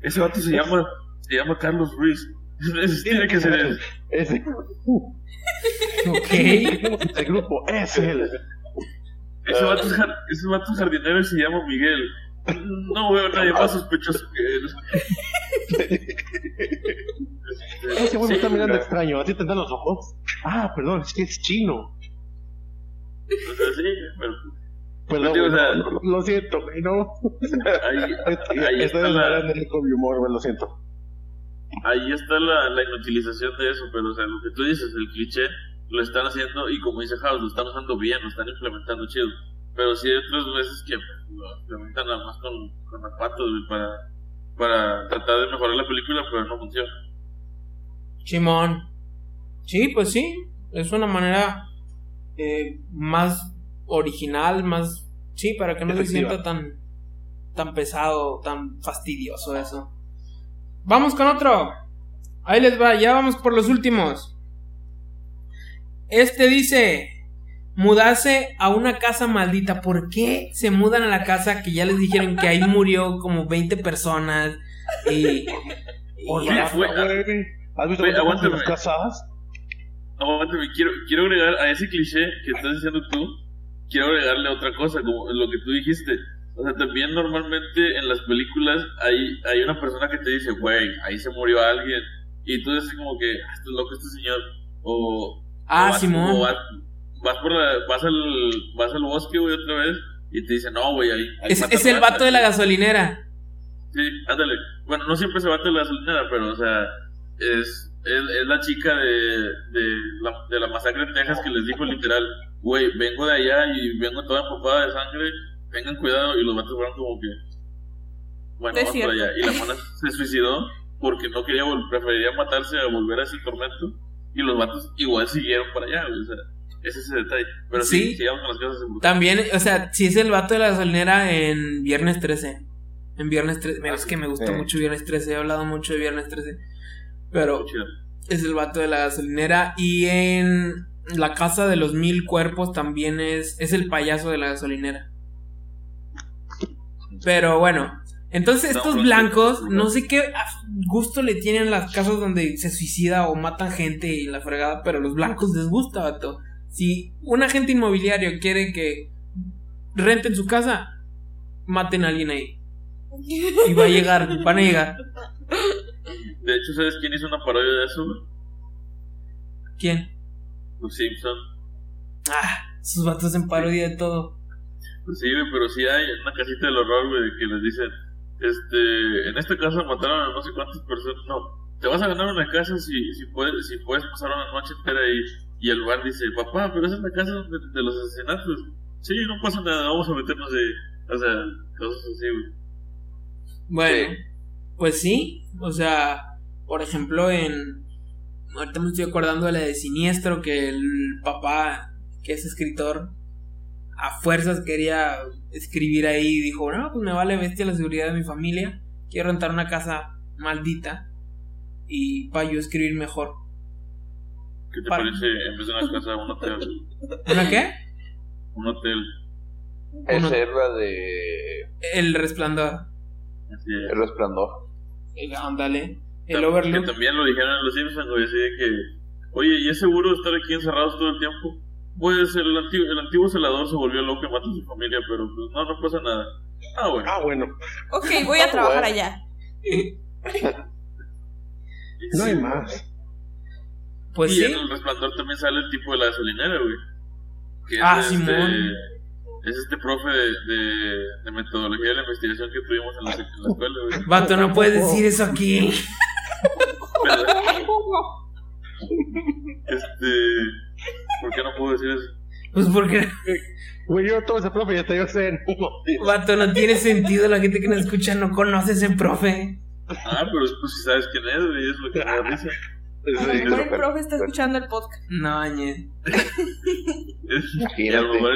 Speaker 2: ese vato se llama, se llama Carlos Ruiz. Ese tiene que ser él.
Speaker 5: Ese.
Speaker 1: Ok.
Speaker 5: El grupo es él.
Speaker 2: Ese vato, es ese vato es jardinero y se llama Miguel. No veo a nadie más sospechoso que él.
Speaker 5: Ese güey me está mirando extraño, así te dan los ojos. Ah, perdón, es que es chino.
Speaker 2: O sea, sí, pero
Speaker 5: Perdón,
Speaker 2: Digo, o
Speaker 5: güey,
Speaker 2: sea-
Speaker 5: no, no, lo siento, güey, no.
Speaker 2: ahí, ahí está la,
Speaker 5: mi humor, güey, lo siento.
Speaker 2: ahí está la, la inutilización de eso, pero o sea, lo que tú dices, el cliché, lo están haciendo y como dice House, lo están usando bien, lo están implementando chido. Pero sí hay otras veces que lo implementan nada más con, con las patas, güey, para, para tratar de mejorar la película, pero no funciona.
Speaker 1: Chimón. Sí, pues sí. Es una manera eh, más original, más. Sí, para que no se sienta tan. tan pesado, tan fastidioso eso. Vamos con otro. Ahí les va, ya vamos por los últimos. Este dice. Mudarse a una casa maldita. ¿Por qué se mudan a la casa que ya les dijeron que ahí murió como 20 personas? Y. Y-
Speaker 2: fue-
Speaker 5: güey. ¿Has visto cuántas
Speaker 2: aguántame.
Speaker 5: las casadas?
Speaker 2: Aguántame, quiero, quiero agregar a ese cliché que estás diciendo tú, quiero agregarle otra cosa, como lo que tú dijiste. O sea, también normalmente en las películas hay, hay una persona que te dice, güey, ahí se murió alguien. Y tú dices como que, ah, está loco este señor. O,
Speaker 1: Ah,
Speaker 2: o vas,
Speaker 1: Simón.
Speaker 2: o vas, vas por la- vas al, vas al bosque, güey, otra vez. Y te dice, no, güey, ahí. ahí
Speaker 1: Es, el
Speaker 2: ratas".
Speaker 1: vato de la gasolinera.
Speaker 2: Sí, ándale. Bueno, no siempre se bate la gasolinera, pero, o sea, es, es, es la chica de, de, la, de la masacre en Texas que les dijo literal, güey, vengo de allá y vengo toda empapada de sangre, tengan cuidado, y los vatos fueron como que, bueno, vamos por
Speaker 4: cierto.
Speaker 2: allá. Y la mona se suicidó porque no quería, prefería matarse a volver a ese tormento, y los vatos igual siguieron para allá, o sea, ese es el detalle. Pero sí,
Speaker 1: Sí.
Speaker 2: sigamos con las cosas.
Speaker 1: También, o sea, si es el vato de la gasolinera en Viernes 13. En Viernes 13. Mira, es que me gusta
Speaker 3: Sí.
Speaker 1: mucho Viernes 13. He hablado mucho de Viernes 13. Pero es el vato de la gasolinera. Y en La Casa de los Mil Cuerpos también es, es el payaso de la gasolinera. Pero bueno. Entonces estos blancos, no sé qué gusto le tienen las casas donde se suicida o matan gente y la fregada, pero a los blancos les gusta, vato. Si un agente inmobiliario quiere que renten su casa, maten a alguien ahí. Y va a llegar, van a llegar.
Speaker 2: De hecho, ¿sabes quién hizo una parodia de eso? güey?
Speaker 1: ¿Quién?
Speaker 2: Los Simpson.
Speaker 1: Ah, sus vatos en parodia de todo.
Speaker 2: Pues sí, güey, pero sí hay una casita del horror, güey, que les dicen, este, en esta casa mataron a no sé cuántas personas, no, te vas a ganar una casa si, si puedes, si puedes pasar una noche entera ahí, Y el bar dice, papá, pero esa es la casa de, de los asesinatos. Sí, no pasa nada, vamos a meternos de... O sea, cosas así, güey.
Speaker 1: Bueno,
Speaker 3: Sí.
Speaker 1: pues sí, o sea, por ejemplo, en. Ahorita me estoy acordando de la de Siniestro, que el papá, que es escritor, a fuerzas quería escribir ahí y dijo: No, pues me vale bestia la seguridad de mi familia, quiero rentar una casa maldita y para yo escribir mejor.
Speaker 2: ¿Qué te
Speaker 1: Pa-
Speaker 2: parece en vez de una casa, un hotel?
Speaker 1: ¿Una qué?
Speaker 2: Un hotel.
Speaker 3: Esa es la de
Speaker 1: El resplandor.
Speaker 3: El Resplandor.
Speaker 1: Eh, Ándale. El
Speaker 2: Que
Speaker 1: Overlook.
Speaker 2: también lo dijeron en los Simpsons, güey, así de que, oye, ¿y es seguro estar aquí encerrados todo el tiempo? Pues el antiguo, el antiguo celador se volvió loco y mató a su familia, pero pues no, no pasa nada. Ah, bueno.
Speaker 5: Ah, bueno,
Speaker 4: Ok, voy a trabajar
Speaker 3: Bueno.
Speaker 4: allá.
Speaker 5: no hay más.
Speaker 1: Pues
Speaker 2: y
Speaker 1: sí.
Speaker 2: en el resplandor también sale el tipo de la gasolinera, güey. Que
Speaker 1: Ah,
Speaker 2: es
Speaker 1: Simón.
Speaker 2: Este, es este profe de, de, de metodología de la investigación que tuvimos en la, en la escuela, güey.
Speaker 1: Vato, no puedes decir eso aquí.
Speaker 2: Este. ¿Por qué no puedo decir eso?
Speaker 1: Pues porque,
Speaker 5: Güey, yo todo ese profe ya te yo sé.
Speaker 1: vato, no tiene sentido. La gente que nos escucha no conoce ese profe.
Speaker 2: Ah, pero es pues si sabes quién es, güey, es lo que me da risa.
Speaker 4: A lo mejor el profe está escuchando el podcast.
Speaker 1: No, Añez.
Speaker 2: Y a lo mejor,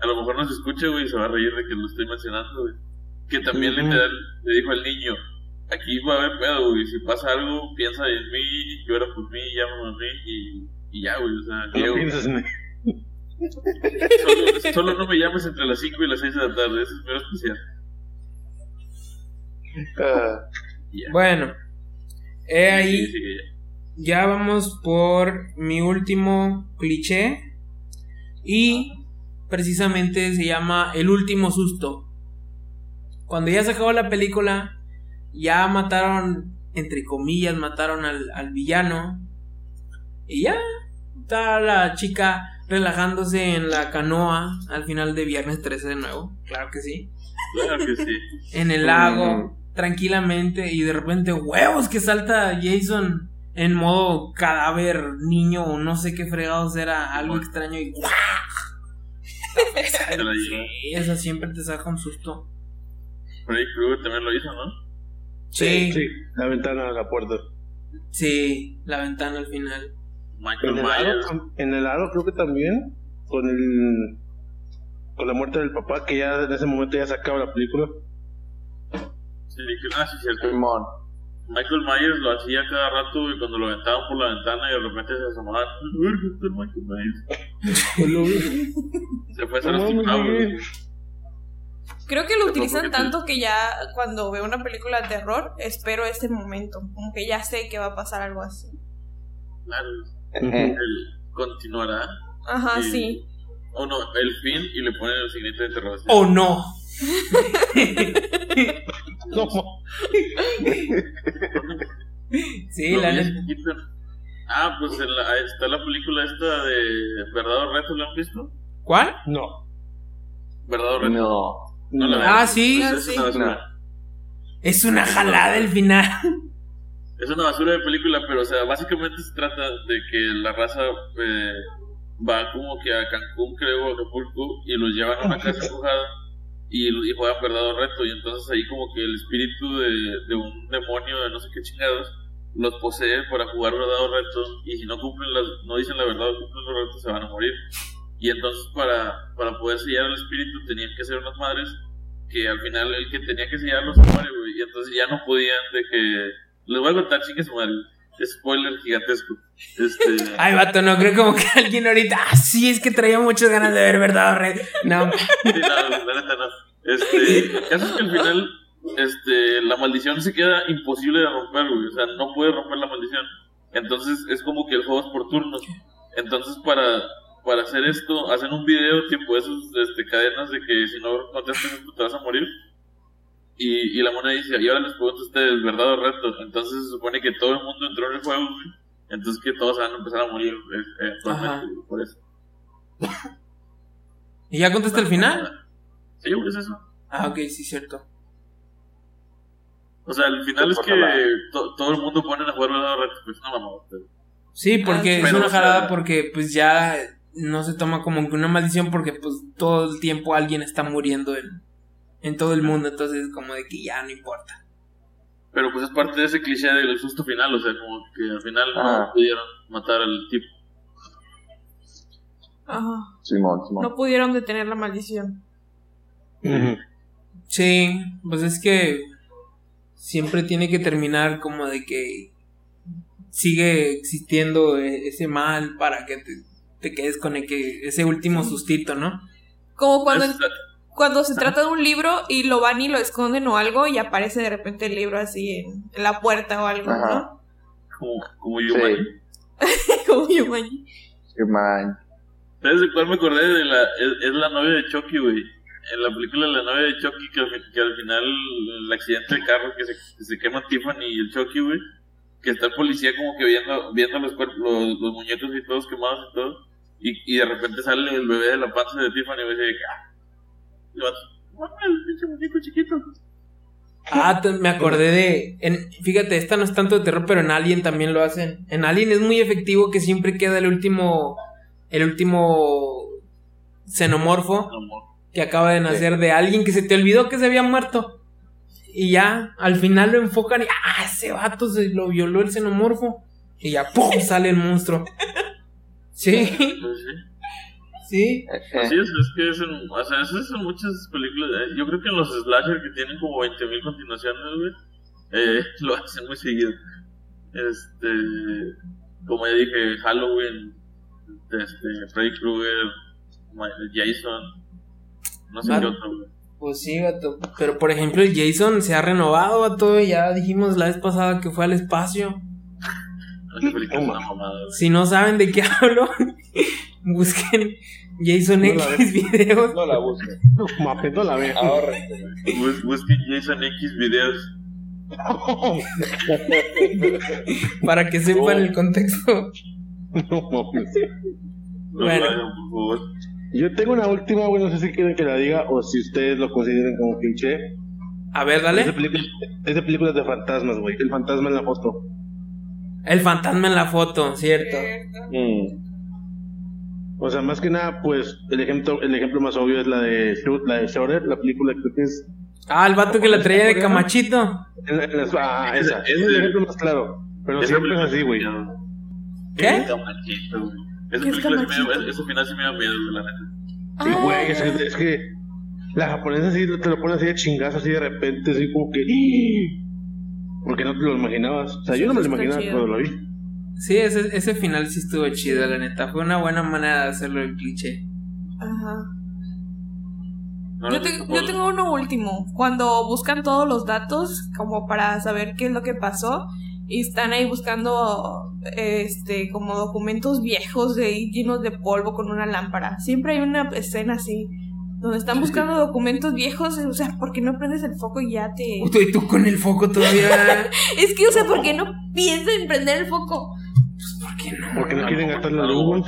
Speaker 2: a lo mejor nos escucha, güey, y se va a reír de que lo estoy mencionando, güey. Que también literal le dijo al niño, aquí va a haber pedo, güey, si pasa algo, piensa en mí, llora por mí, llámame a mí y, y ya, güey, o sea,
Speaker 5: No pienses en
Speaker 2: solo, solo no me llames entre las 5 y las 6 de la tarde, eso es muy especial.
Speaker 3: Ah.
Speaker 1: Bueno, he ahí.
Speaker 2: Sí, sí, ya.
Speaker 1: Ya vamos por mi último cliché. Y precisamente se llama El último susto. Cuando ya se acabó la película, ya mataron, entre comillas, mataron al, al villano. Y ya está la chica relajándose en la canoa al final de Viernes 13 de nuevo. Claro que sí.
Speaker 2: Claro que sí.
Speaker 1: En el lago, tranquilamente. Y de repente, huevos, que salta Jason en modo cadáver, niño o no sé qué fregados era, algo extraño y ¡guau! Sí, esa siempre te saca un susto.
Speaker 2: Freddy Krueger también lo hizo, ¿no?
Speaker 1: Sí, sí,
Speaker 5: Sí, la ventana de la puerta.
Speaker 1: la ventana al final.
Speaker 2: Michael
Speaker 5: En el, aro, en el aro creo que también, con el con la muerte del papá, que ya en ese momento ya se acaba la película.
Speaker 2: Sí, ah, sí, cierto.
Speaker 3: Simón.
Speaker 2: Michael Myers lo hacía cada rato y cuando lo aventaban por la ventana y de repente se asomaba. "Verga, está Michael Myers". Se fue a hacer
Speaker 4: Creo que lo utilizan tanto que ya cuando veo una película de terror espero ese momento. Como que ya sé que va a pasar algo así.
Speaker 2: Claro, él continuará.
Speaker 4: Ajá,
Speaker 2: Sí.
Speaker 4: sí.
Speaker 2: O no, el fin y le ponen el siguiente de interrogación.
Speaker 1: ¡Oh no!
Speaker 5: No,
Speaker 1: Sí, la neta.
Speaker 2: Ah, pues en la- está la película esta de Verdad o Reto, ¿la han visto?
Speaker 1: ¿Cuál?
Speaker 5: no.
Speaker 2: Verdad o Reto.
Speaker 3: No.
Speaker 2: No la
Speaker 1: Ah, sí.
Speaker 4: Ah,
Speaker 2: Es
Speaker 4: sí.
Speaker 2: una basura.
Speaker 1: Es una jalada el final.
Speaker 2: Es una basura de película, pero o sea, básicamente se trata de que la raza eh, va como que a Cancún, creo, o Acapulco, y los llevan a una casa embrujada y, y juegan verdad o reto. Y entonces ahí como que el espíritu de, de un demonio de no sé qué chingados los posee para jugar verdad o reto. Y si no cumplen las, no dicen la verdad o cumplen los retos, se van a morir. Y entonces para, para poder sellar al espíritu tenían que ser unas madres que al final el que tenía que sellarlos se muere, güey. Y entonces ya no podían de que... Les voy a contar, chingue su madre. Spoiler gigantesco. Este...
Speaker 1: Ay, vato, no creo como que alguien ahorita. Ah, sí, es que traía muchas ganas de ver, ¿verdad? Red? No.
Speaker 2: Sí, no, la neta no. Este, el caso es que al final, este, la maldición se queda imposible de romper, güey. O sea, no puede romper la maldición. Entonces es como que el juego es por turnos. Entonces para, para hacer esto, hacen un video tipo esos este, cadenas de que si no contestas esto te vas a morir. Y, y la moneda dice, y ahora les pregunto a ustedes, ¿verdad o reto? Entonces se supone que todo el mundo entró en el juego, güey. Entonces que todos van a empezar a morir eh, eventualmente,
Speaker 1: Ajá.
Speaker 2: güey, por eso.
Speaker 1: ¿Y ya contesta el final?
Speaker 2: Sí, güey, es eso.
Speaker 1: Ah, ok, sí, cierto.
Speaker 2: O sea, el final es que to- todo el mundo pone a jugar verdad o reto, pues no mamá, pero-
Speaker 1: Sí, porque
Speaker 4: Ah,
Speaker 1: es una jalada porque pues ya no se toma como que una maldición porque pues todo el tiempo alguien está muriendo en, en todo el mundo, entonces como de que ya no importa.
Speaker 2: Pero pues es parte de ese cliché del susto final, o sea, como que al final no
Speaker 6: Ah.
Speaker 2: pudieron matar al tipo.
Speaker 4: Ajá.
Speaker 6: Simón, Simón.
Speaker 4: No pudieron detener la maldición.
Speaker 1: Sí, pues es que siempre tiene que terminar como de que sigue existiendo e- ese mal para que te, te quedes con el que, ese último sustito, ¿no?
Speaker 4: Como cuando,
Speaker 2: Es-
Speaker 4: cuando se trata de un libro y lo van y lo esconden o algo y aparece de repente el libro así en, en la puerta o algo,
Speaker 6: Ajá.
Speaker 4: ¿no?
Speaker 2: como, como Yumanji.
Speaker 6: Sí.
Speaker 4: Como Yumanji.
Speaker 6: Qué man.
Speaker 2: ¿Sabes de cuál me acordé? De la, es, es la novia de Chucky, güey. En la película La novia de Chucky, que al, fin- que al final el accidente de carro que se, que se quema Tiffany y el Chucky, güey. Que está el policía como que viendo, viendo los, cuerpos, los, los muñecos y todos quemados y todo. Y, y de repente sale el bebé de la panza de Tiffany. Y dice, ah. Y el vato, "Mamá, el pinche muñeco chiquito.
Speaker 1: Ah, me acordé de. En, fíjate, esta no es tanto de terror, pero en Alien también lo hacen. En Alien es muy efectivo que siempre queda el último. El último. Xenomorfo que acaba de nacer de alguien que se te olvidó que se había muerto. Y ya, al final lo enfocan y. ¡Ah! Ese vato se lo violó el xenomorfo. Y ya, ¡pum! sale el monstruo. Sí,
Speaker 2: sí.
Speaker 1: sí.
Speaker 6: Eh.
Speaker 2: Así es, es que es en, o sea, eso es en muchas películas. eh, Yo creo que en los slasher que tienen como 20.000 continuaciones, güey, eh, lo hacen muy seguido. Este, como ya dije, Halloween, este, Freddy Krueger, Jason, no sé
Speaker 1: Ah.
Speaker 2: qué otro, güey.
Speaker 1: Pues sí, gato. Pero por ejemplo, el Jason se ha renovado, gato. Ya dijimos la vez pasada que fue al espacio.
Speaker 2: Esa película es una mamada, güey.
Speaker 1: Si no saben de qué hablo, busquen Jason
Speaker 5: No
Speaker 1: X videos
Speaker 3: No la busques.
Speaker 5: Mape, no la ve.
Speaker 3: Ahórrate.
Speaker 2: Bus- Busquen Jason X videos.
Speaker 1: para que sepan
Speaker 3: Oh.
Speaker 1: el contexto.
Speaker 5: No mames.
Speaker 2: No
Speaker 1: Bueno.
Speaker 2: por favor.
Speaker 5: Yo tengo una última, güey, no sé si quieren que la diga o si ustedes lo consideren como cliché.
Speaker 1: A ver,
Speaker 5: Es de,
Speaker 1: dale.
Speaker 5: película- es de películas de fantasmas, güey. El fantasma en la foto.
Speaker 1: El fantasma en la foto, cierto.
Speaker 5: Mm. O sea, más que nada, pues el ejemplo, el ejemplo más obvio es la de Shoot, la de Shorter, la película que es.
Speaker 1: Ah, el vato que la traía de camachito.
Speaker 5: en la- en las- ah, esa.
Speaker 2: ese-
Speaker 5: es el ejemplo más claro. Pero
Speaker 2: Esa
Speaker 5: siempre es así, güey.
Speaker 1: ¿Qué?
Speaker 2: Camachito, güey. Esa
Speaker 4: ¿Qué es
Speaker 2: película sí me dio,
Speaker 4: Camachito?
Speaker 2: ese final sí me dio miedo, la neta.
Speaker 5: Sí,
Speaker 4: Ah.
Speaker 5: güey, es, que- es que la japonesa sí te lo pone así de chingazo, así de repente, así como que. ¡ih! Porque no te lo imaginabas. O sea, yo no me lo imaginaba
Speaker 4: chido.
Speaker 5: cuando lo vi.
Speaker 1: Sí, ese, ese final sí estuvo chido, la neta. Fue una buena manera de hacerlo el cliché.
Speaker 4: Ajá.
Speaker 2: No,
Speaker 4: Yo, te-
Speaker 2: no,
Speaker 4: yo tengo uno último. Cuando buscan todos los datos como para saber qué es lo que pasó y están ahí buscando este como documentos viejos de llenos de polvo con una lámpara. Siempre hay una escena así donde están buscando documentos viejos, o sea, ¿por qué no prendes el foco y ya te
Speaker 1: y tú con el foco todavía.
Speaker 4: Es que o sea, ¿por qué no piensas en prender el foco?
Speaker 1: ¿Por qué no?
Speaker 5: Porque no quieren gastar la luz.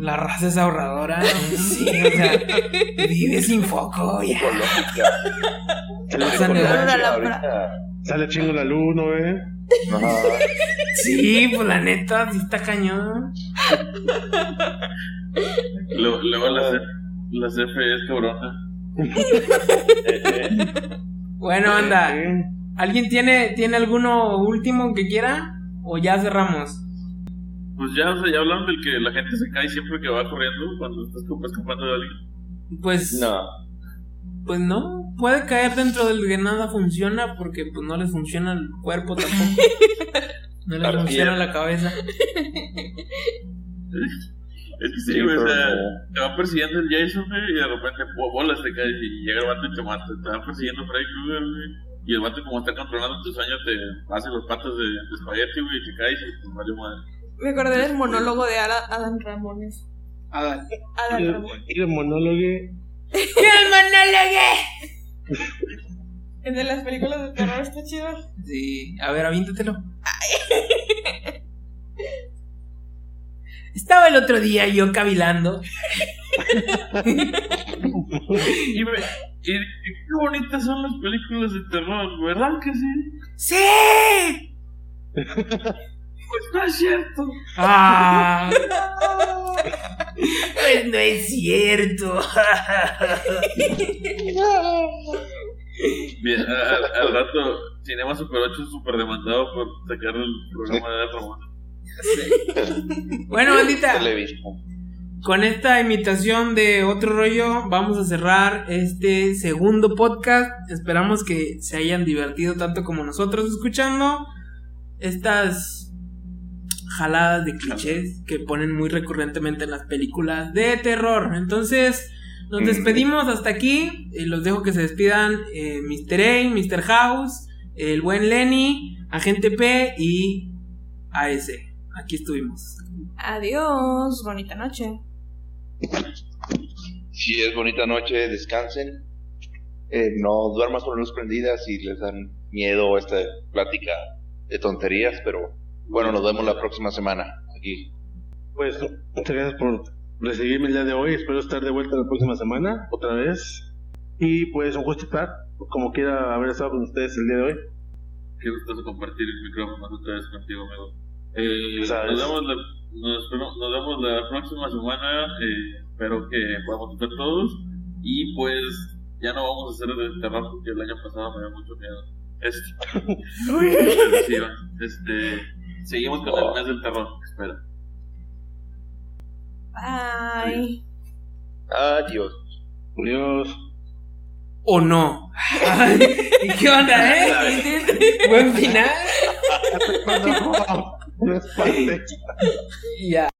Speaker 1: La raza es ahorradora. Sí, o sea, vive sin foco, ya.
Speaker 5: Sale, chingo- la luz, ¿no?
Speaker 6: Ajá.
Speaker 1: Sí, pues la neta, sí está cañón.
Speaker 2: Luego, luego la, La CFE es cabrona.
Speaker 1: Bueno, anda. ¿Alguien tiene, tiene alguno último que quiera? ¿O ya cerramos?
Speaker 2: Pues ya, o sea, ya hablaron del que la gente se cae siempre que va corriendo cuando estás escapando de alguien.
Speaker 1: Pues
Speaker 3: No.
Speaker 1: Pues no, puede caer dentro del que nada funciona porque pues no les funciona el cuerpo tampoco. No les funciona la cabeza.
Speaker 2: Es que sí,
Speaker 6: Sí,
Speaker 2: güey, o sea,
Speaker 6: no.
Speaker 2: te va persiguiendo el Jason, güey, y de repente bo- bolas te caes y llega el vato y te mata. Te va persiguiendo Freddy Krueger, güey. Y el vato, como está controlando tu sueño, te hace los patas de, de espagueti, güey, y te caes y pues valió madre.
Speaker 4: Me acordé del monólogo de Ada- Adam Ramones. Adam
Speaker 5: el,
Speaker 4: Ramones.
Speaker 5: y el monólogo.
Speaker 1: ¡El monólogo!
Speaker 4: El de las películas de terror está chido.
Speaker 1: Sí, a ver, aviéntatelo. Estaba el otro día yo cavilando.
Speaker 2: Y, me- y- y qué bonitas son las películas de terror, ¿verdad que sí?
Speaker 1: ¡Sí!
Speaker 2: Pues no es cierto.
Speaker 1: Ah. Pues no es cierto.
Speaker 2: Bien, a- a- al rato, Cinema Super 8 es súper demandado por sacar el programa de Ramón.
Speaker 1: Bueno, bandita, con esta imitación de otro rollo, vamos a cerrar este segundo podcast. Esperamos que se hayan divertido tanto como nosotros escuchando estas jaladas de clichés que ponen muy recurrentemente en las películas de terror. Entonces, nos despedimos hasta aquí. y los dejo que se despidan eh, Mr. A, Mr. House, el buen Lenny, Agente P y AS. Aquí estuvimos.
Speaker 4: Adiós, bonita noche.
Speaker 3: Si es bonita noche, descansen. Eh, no duermas con la luz prendida si les dan miedo esta plática de tonterías, pero bueno, nos vemos la próxima semana aquí.
Speaker 5: Pues muchas gracias por recibirme el día de hoy. Espero estar de vuelta la próxima semana, otra vez. Y pues un gusto estar, como quiera haber estado con ustedes el día de hoy.
Speaker 2: Qué gustoso compartir el micrófono otra vez contigo, amigo. Eh, nos, vemos la, nos, nos vemos la próxima semana. eh, espero que podamos estar todos. Y pues ya no vamos a hacer de terror porque el año pasado me dio mucho miedo. Este, sí, este, seguimos con el mes del terror. Espera.
Speaker 4: Bye.
Speaker 3: Adiós.
Speaker 5: Adiós.
Speaker 1: ¿O no? Ay, ¿Y qué onda, eh? Buen final.
Speaker 5: No, no,